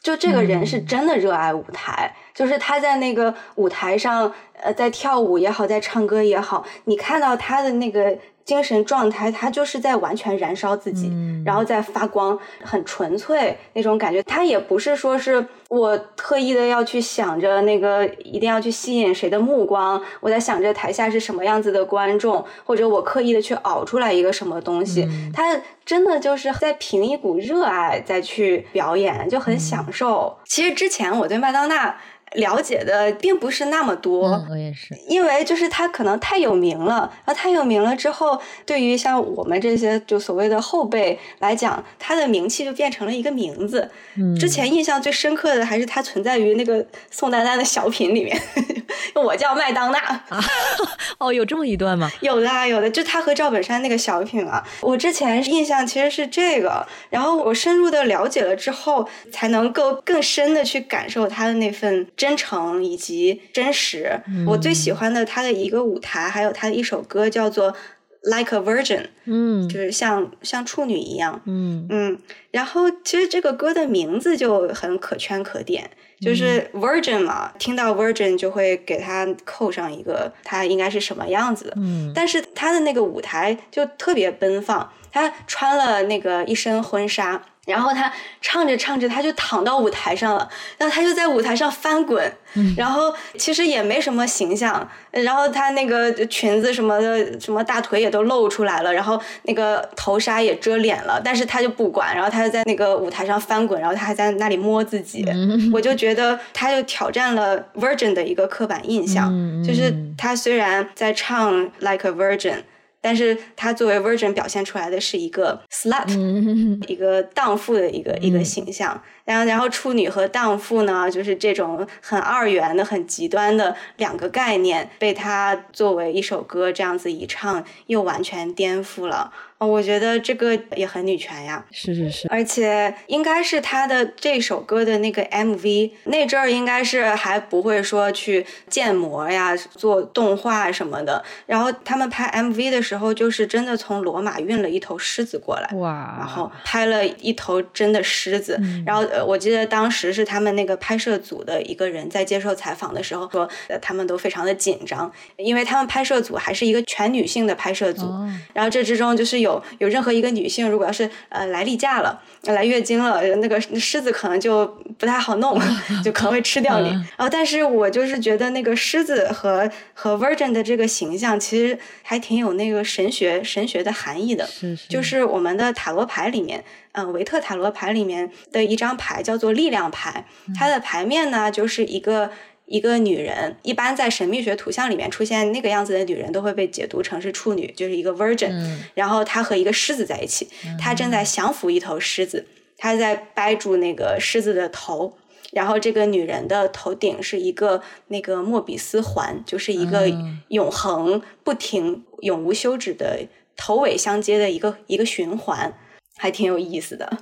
就这个人是真的热爱舞台，就是他在那个舞台上，呃，在跳舞也好，在唱歌也好，你看到他的那个。精神状态，他就是在完全燃烧自己，然后在发光，很纯粹那种感觉。他也不是说是我特意的要去想着那个一定要去吸引谁的目光，我在想着台下是什么样子的观众，或者我刻意的去熬出来一个什么东西。他真的就是在凭一股热爱再去表演，就很享受。其实之前我对麦当娜。了解的并不是那么多，我也是，因为就是他可能太有名了，然后太有名了之后，对于像我们这些就所谓的后辈来讲，他的名气就变成了一个名字。之前印象最深刻的还是他存在于那个宋丹丹的小品里面，我叫麦当娜啊，哦，有这么一段吗？有的，有的，就他和赵本山那个小品啊。我之前印象其实是这个，然后我深入的了解了之后，才能够更深的去感受他的那份。真诚以及真实，我最喜欢的他的一个舞台，还有他的一首歌叫做《Like a Virgin》，嗯，就是像像处女一样，嗯嗯。然后其实这个歌的名字就很可圈可点，就是 Virgin 嘛，听到 Virgin 就会给他扣上一个他应该是什么样子的，嗯。但是他的那个舞台就特别奔放，他穿了那个一身婚纱。然后他唱着唱着，他就躺到舞台上了，然后他就在舞台上翻滚，然后其实也没什么形象，然后他那个裙子什么的，什么大腿也都露出来了，然后那个头纱也遮脸了，但是他就不管，然后他就在那个舞台上翻滚，然后他还在那里摸自己，我 就觉得他就挑战了 Virgin 的一个刻板印象，就是他虽然在唱 Like a Virgin。但是他作为 Virgin 表现出来的是一个 slut，一个荡妇的一个一个形象。然后，然后处女和荡妇呢，就是这种很二元的、很极端的两个概念，被他作为一首歌这样子一唱，又完全颠覆了。我觉得这个也很女权呀，是是是，而且应该是他的这首歌的那个 MV 那阵儿，应该是还不会说去建模呀、做动画什么的。然后他们拍 MV 的时时候就是真的从罗马运了一头狮子过来，哇，然后拍了一头真的狮子。然后呃，我记得当时是他们那个拍摄组的一个人在接受采访的时候说，呃，他们都非常的紧张，因为他们拍摄组还是一个全女性的拍摄组。然后这之中就是有有任何一个女性，如果要是呃来例假了、来月经了，那个狮子可能就不太好弄，就可能会吃掉你。然后，但是我就是觉得那个狮子和和 Virgin 的这个形象，其实还挺有那个神学神学的含义的。是是，就是我们的塔罗牌里面，嗯，维特塔罗牌里面的一张牌叫做力量牌，它的牌面呢就是一个。一个女人，一般在神秘学图像里面出现那个样子的女人，都会被解读成是处女，就是一个 virgin。然后她和一个狮子在一起，她正在降服一头狮子，她在掰住那个狮子的头。然后这个女人的头顶是一个那个莫比斯环，就是一个永恒不停、永无休止的头尾相接的一个一个循环，还挺有意思的。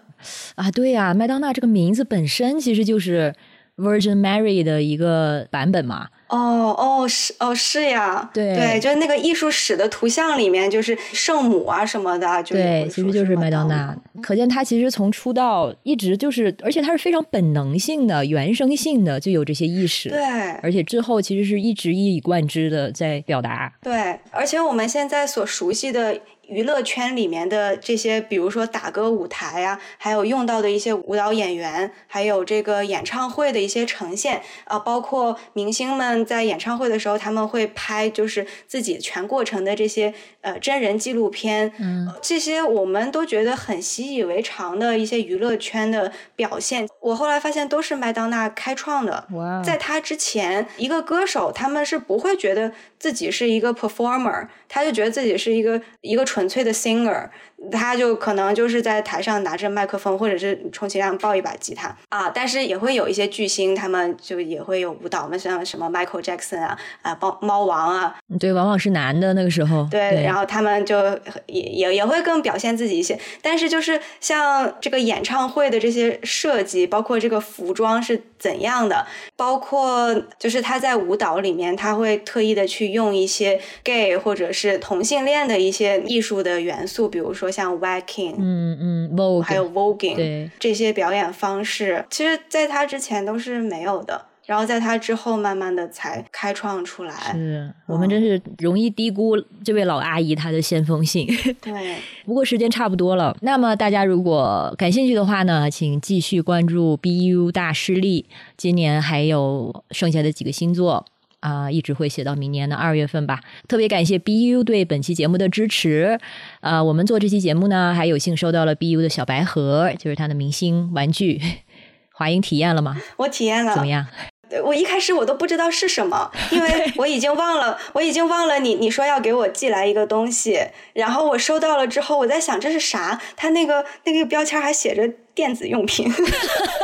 啊，对呀，麦当娜这个名字本身其实就是。Virgin Mary 的一个版本嘛？哦哦是哦是呀，对对，就是那个艺术史的图像里面，就是圣母啊什么的，就对，其实就是麦当娜。可见她其实从出道一直就是，而且她是非常本能性的、原生性的就有这些意识。对，而且之后其实是一直一以贯之的在表达。对，而且我们现在所熟悉的。娱乐圈里面的这些，比如说打歌舞台啊，还有用到的一些舞蹈演员，还有这个演唱会的一些呈现啊，包括明星们在演唱会的时候，他们会拍就是自己全过程的这些呃真人纪录片，嗯，这些我们都觉得很习以为常的一些娱乐圈的表现，我后来发现都是麦当娜开创的。哇，在他之前，一个歌手他们是不会觉得自己是一个 performer，他就觉得自己是一个一个纯。纯粹的 singer，他就可能就是在台上拿着麦克风，或者是充其量抱一把吉他啊。但是也会有一些巨星，他们就也会有舞蹈嘛，像什么 Michael Jackson 啊，啊，猫猫王啊，对，往往是男的那个时候。对，然后他们就也也也会更表现自己一些。但是就是像这个演唱会的这些设计，包括这个服装是怎样的，包括就是他在舞蹈里面，他会特意的去用一些 gay 或者是同性恋的一些艺。术的元素，比如说像 Viking，嗯嗯，vogue，还有 voguing，对这些表演方式，其实在他之前都是没有的，然后在他之后慢慢的才开创出来。是我们真是容易低估这位老阿姨她的先锋性。对，不过时间差不多了，那么大家如果感兴趣的话呢，请继续关注 BU 大势力，今年还有剩下的几个星座。啊，一直会写到明年的二月份吧。特别感谢 BU 对本期节目的支持。呃，我们做这期节目呢，还有幸收到了 BU 的小白盒，就是他的明星玩具。华英体验了吗？我体验了，怎么样？我一开始我都不知道是什么，因为我已经忘了，我已经忘了你你说要给我寄来一个东西，然后我收到了之后，我在想这是啥？他那个那个标签还写着电子用品，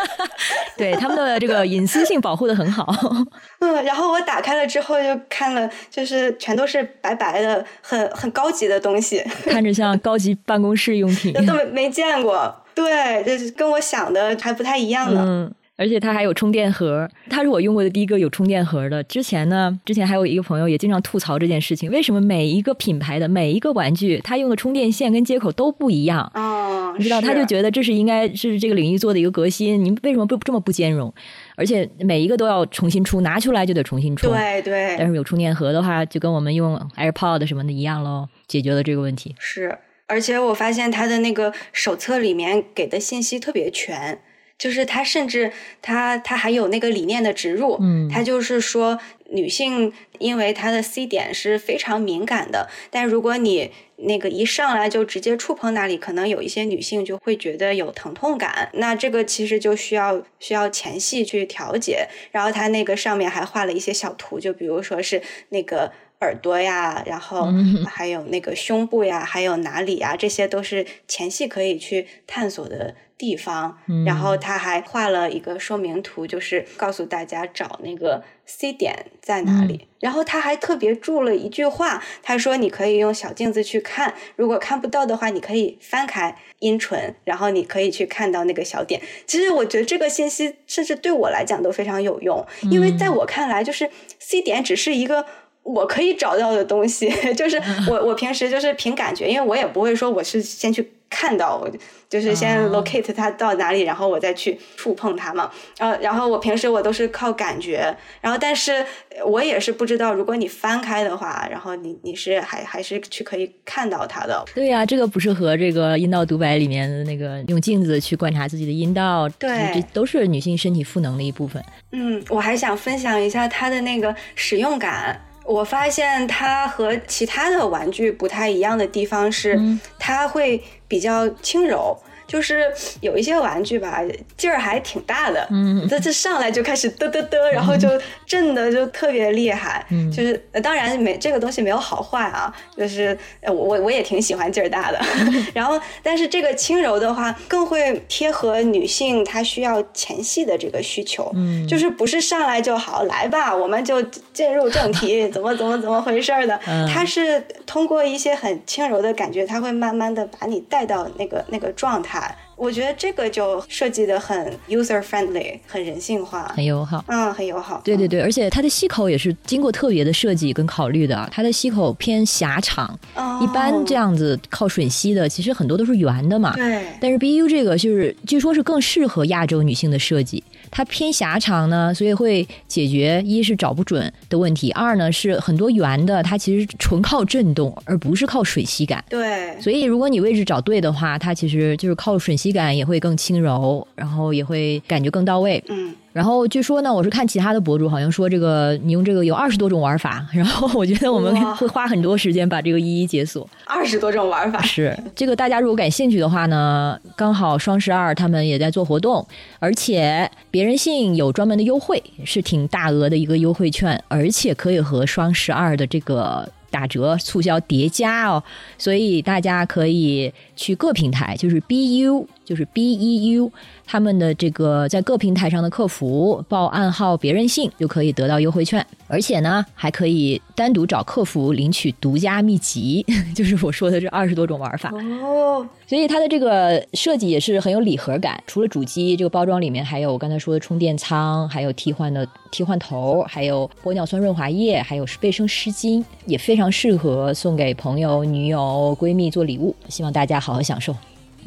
对他们的这个隐私性保护的很好。嗯，然后我打开了之后就看了，就是全都是白白的，很很高级的东西，看着像高级办公室用品，都没没见过，对，就是跟我想的还不太一样呢。而且它还有充电盒，它是我用过的第一个有充电盒的。之前呢，之前还有一个朋友也经常吐槽这件事情：为什么每一个品牌的每一个玩具，它用的充电线跟接口都不一样？哦，你知道，他就觉得这是应该是这个领域做的一个革新。你为什么不这么不兼容？而且每一个都要重新出，拿出来就得重新出。对对。但是有充电盒的话，就跟我们用 AirPod 什么的一样喽，解决了这个问题。是，而且我发现它的那个手册里面给的信息特别全。就是他，甚至他他还有那个理念的植入，嗯，他就是说女性因为她的 C 点是非常敏感的，但如果你那个一上来就直接触碰那里，可能有一些女性就会觉得有疼痛感，那这个其实就需要需要前戏去调节。然后他那个上面还画了一些小图，就比如说是那个耳朵呀，然后还有那个胸部呀，还有哪里呀，这些都是前戏可以去探索的。地方，然后他还画了一个说明图，就是告诉大家找那个 C 点在哪里。然后他还特别注了一句话，他说：“你可以用小镜子去看，如果看不到的话，你可以翻开阴唇，然后你可以去看到那个小点。”其实我觉得这个信息甚至对我来讲都非常有用，因为在我看来，就是 C 点只是一个我可以找到的东西，就是我我平时就是凭感觉，因为我也不会说我是先去看到，就是先 locate 它到哪里，然后我再去触碰它嘛。呃，然后我平时我都是靠感觉，然后但是我也是不知道，如果你翻开的话，然后你你是还还是去可以看到它的。对呀，这个不是和这个阴道独白里面的那个用镜子去观察自己的阴道，对，这都是女性身体赋能的一部分。嗯，我还想分享一下它的那个使用感。我发现它和其他的玩具不太一样的地方是，它会比较轻柔。就是有一些玩具吧，劲儿还挺大的，嗯，这这上来就开始嘚嘚嘚，然后就震的就特别厉害，嗯，就是当然没这个东西没有好坏啊，就是我我我也挺喜欢劲儿大的，然后但是这个轻柔的话更会贴合女性她需要前戏的这个需求，嗯，就是不是上来就好来吧，我们就进入正题，怎么怎么怎么回事儿的，它是通过一些很轻柔的感觉，它会慢慢的把你带到那个那个状态。我觉得这个就设计的很 user friendly，很人性化，很友好。嗯，很友好。对对对，而且它的吸口也是经过特别的设计跟考虑的。它的吸口偏狭长，一般这样子靠吮吸的，其实很多都是圆的嘛。对。但是 BU 这个就是据说是更适合亚洲女性的设计。它偏狭长呢，所以会解决一是找不准的问题，二呢是很多圆的，它其实纯靠震动，而不是靠吮吸感。对，所以如果你位置找对的话，它其实就是靠吮吸感也会更轻柔，然后也会感觉更到位。嗯。然后据说呢，我是看其他的博主，好像说这个你用这个有二十多种玩法。然后我觉得我们会花很多时间把这个一一解锁。二十多种玩法是这个，大家如果感兴趣的话呢，刚好双十二他们也在做活动，而且别人信有专门的优惠，是挺大额的一个优惠券，而且可以和双十二的这个。打折促销叠加哦，所以大家可以去各平台，就是 B U，就是 B E U，他们的这个在各平台上的客服报暗号“别任性”就可以得到优惠券，而且呢还可以单独找客服领取独家秘籍，就是我说的这二十多种玩法哦。所以它的这个设计也是很有礼盒感，除了主机，这个包装里面还有我刚才说的充电仓，还有替换的替换头，还有玻尿酸润滑液，还有卫生湿巾，也非常适合送给朋友、女友、闺蜜做礼物。希望大家好好享受。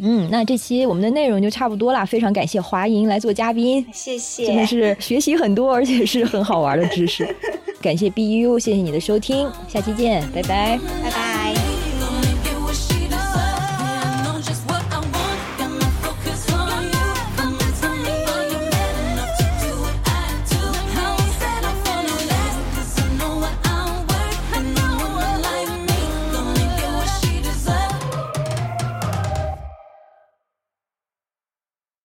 嗯，那这期我们的内容就差不多啦，非常感谢华莹来做嘉宾，谢谢，真的是学习很多，而且是很好玩的知识。感谢 BU，谢谢你的收听，下期见，拜拜，拜拜。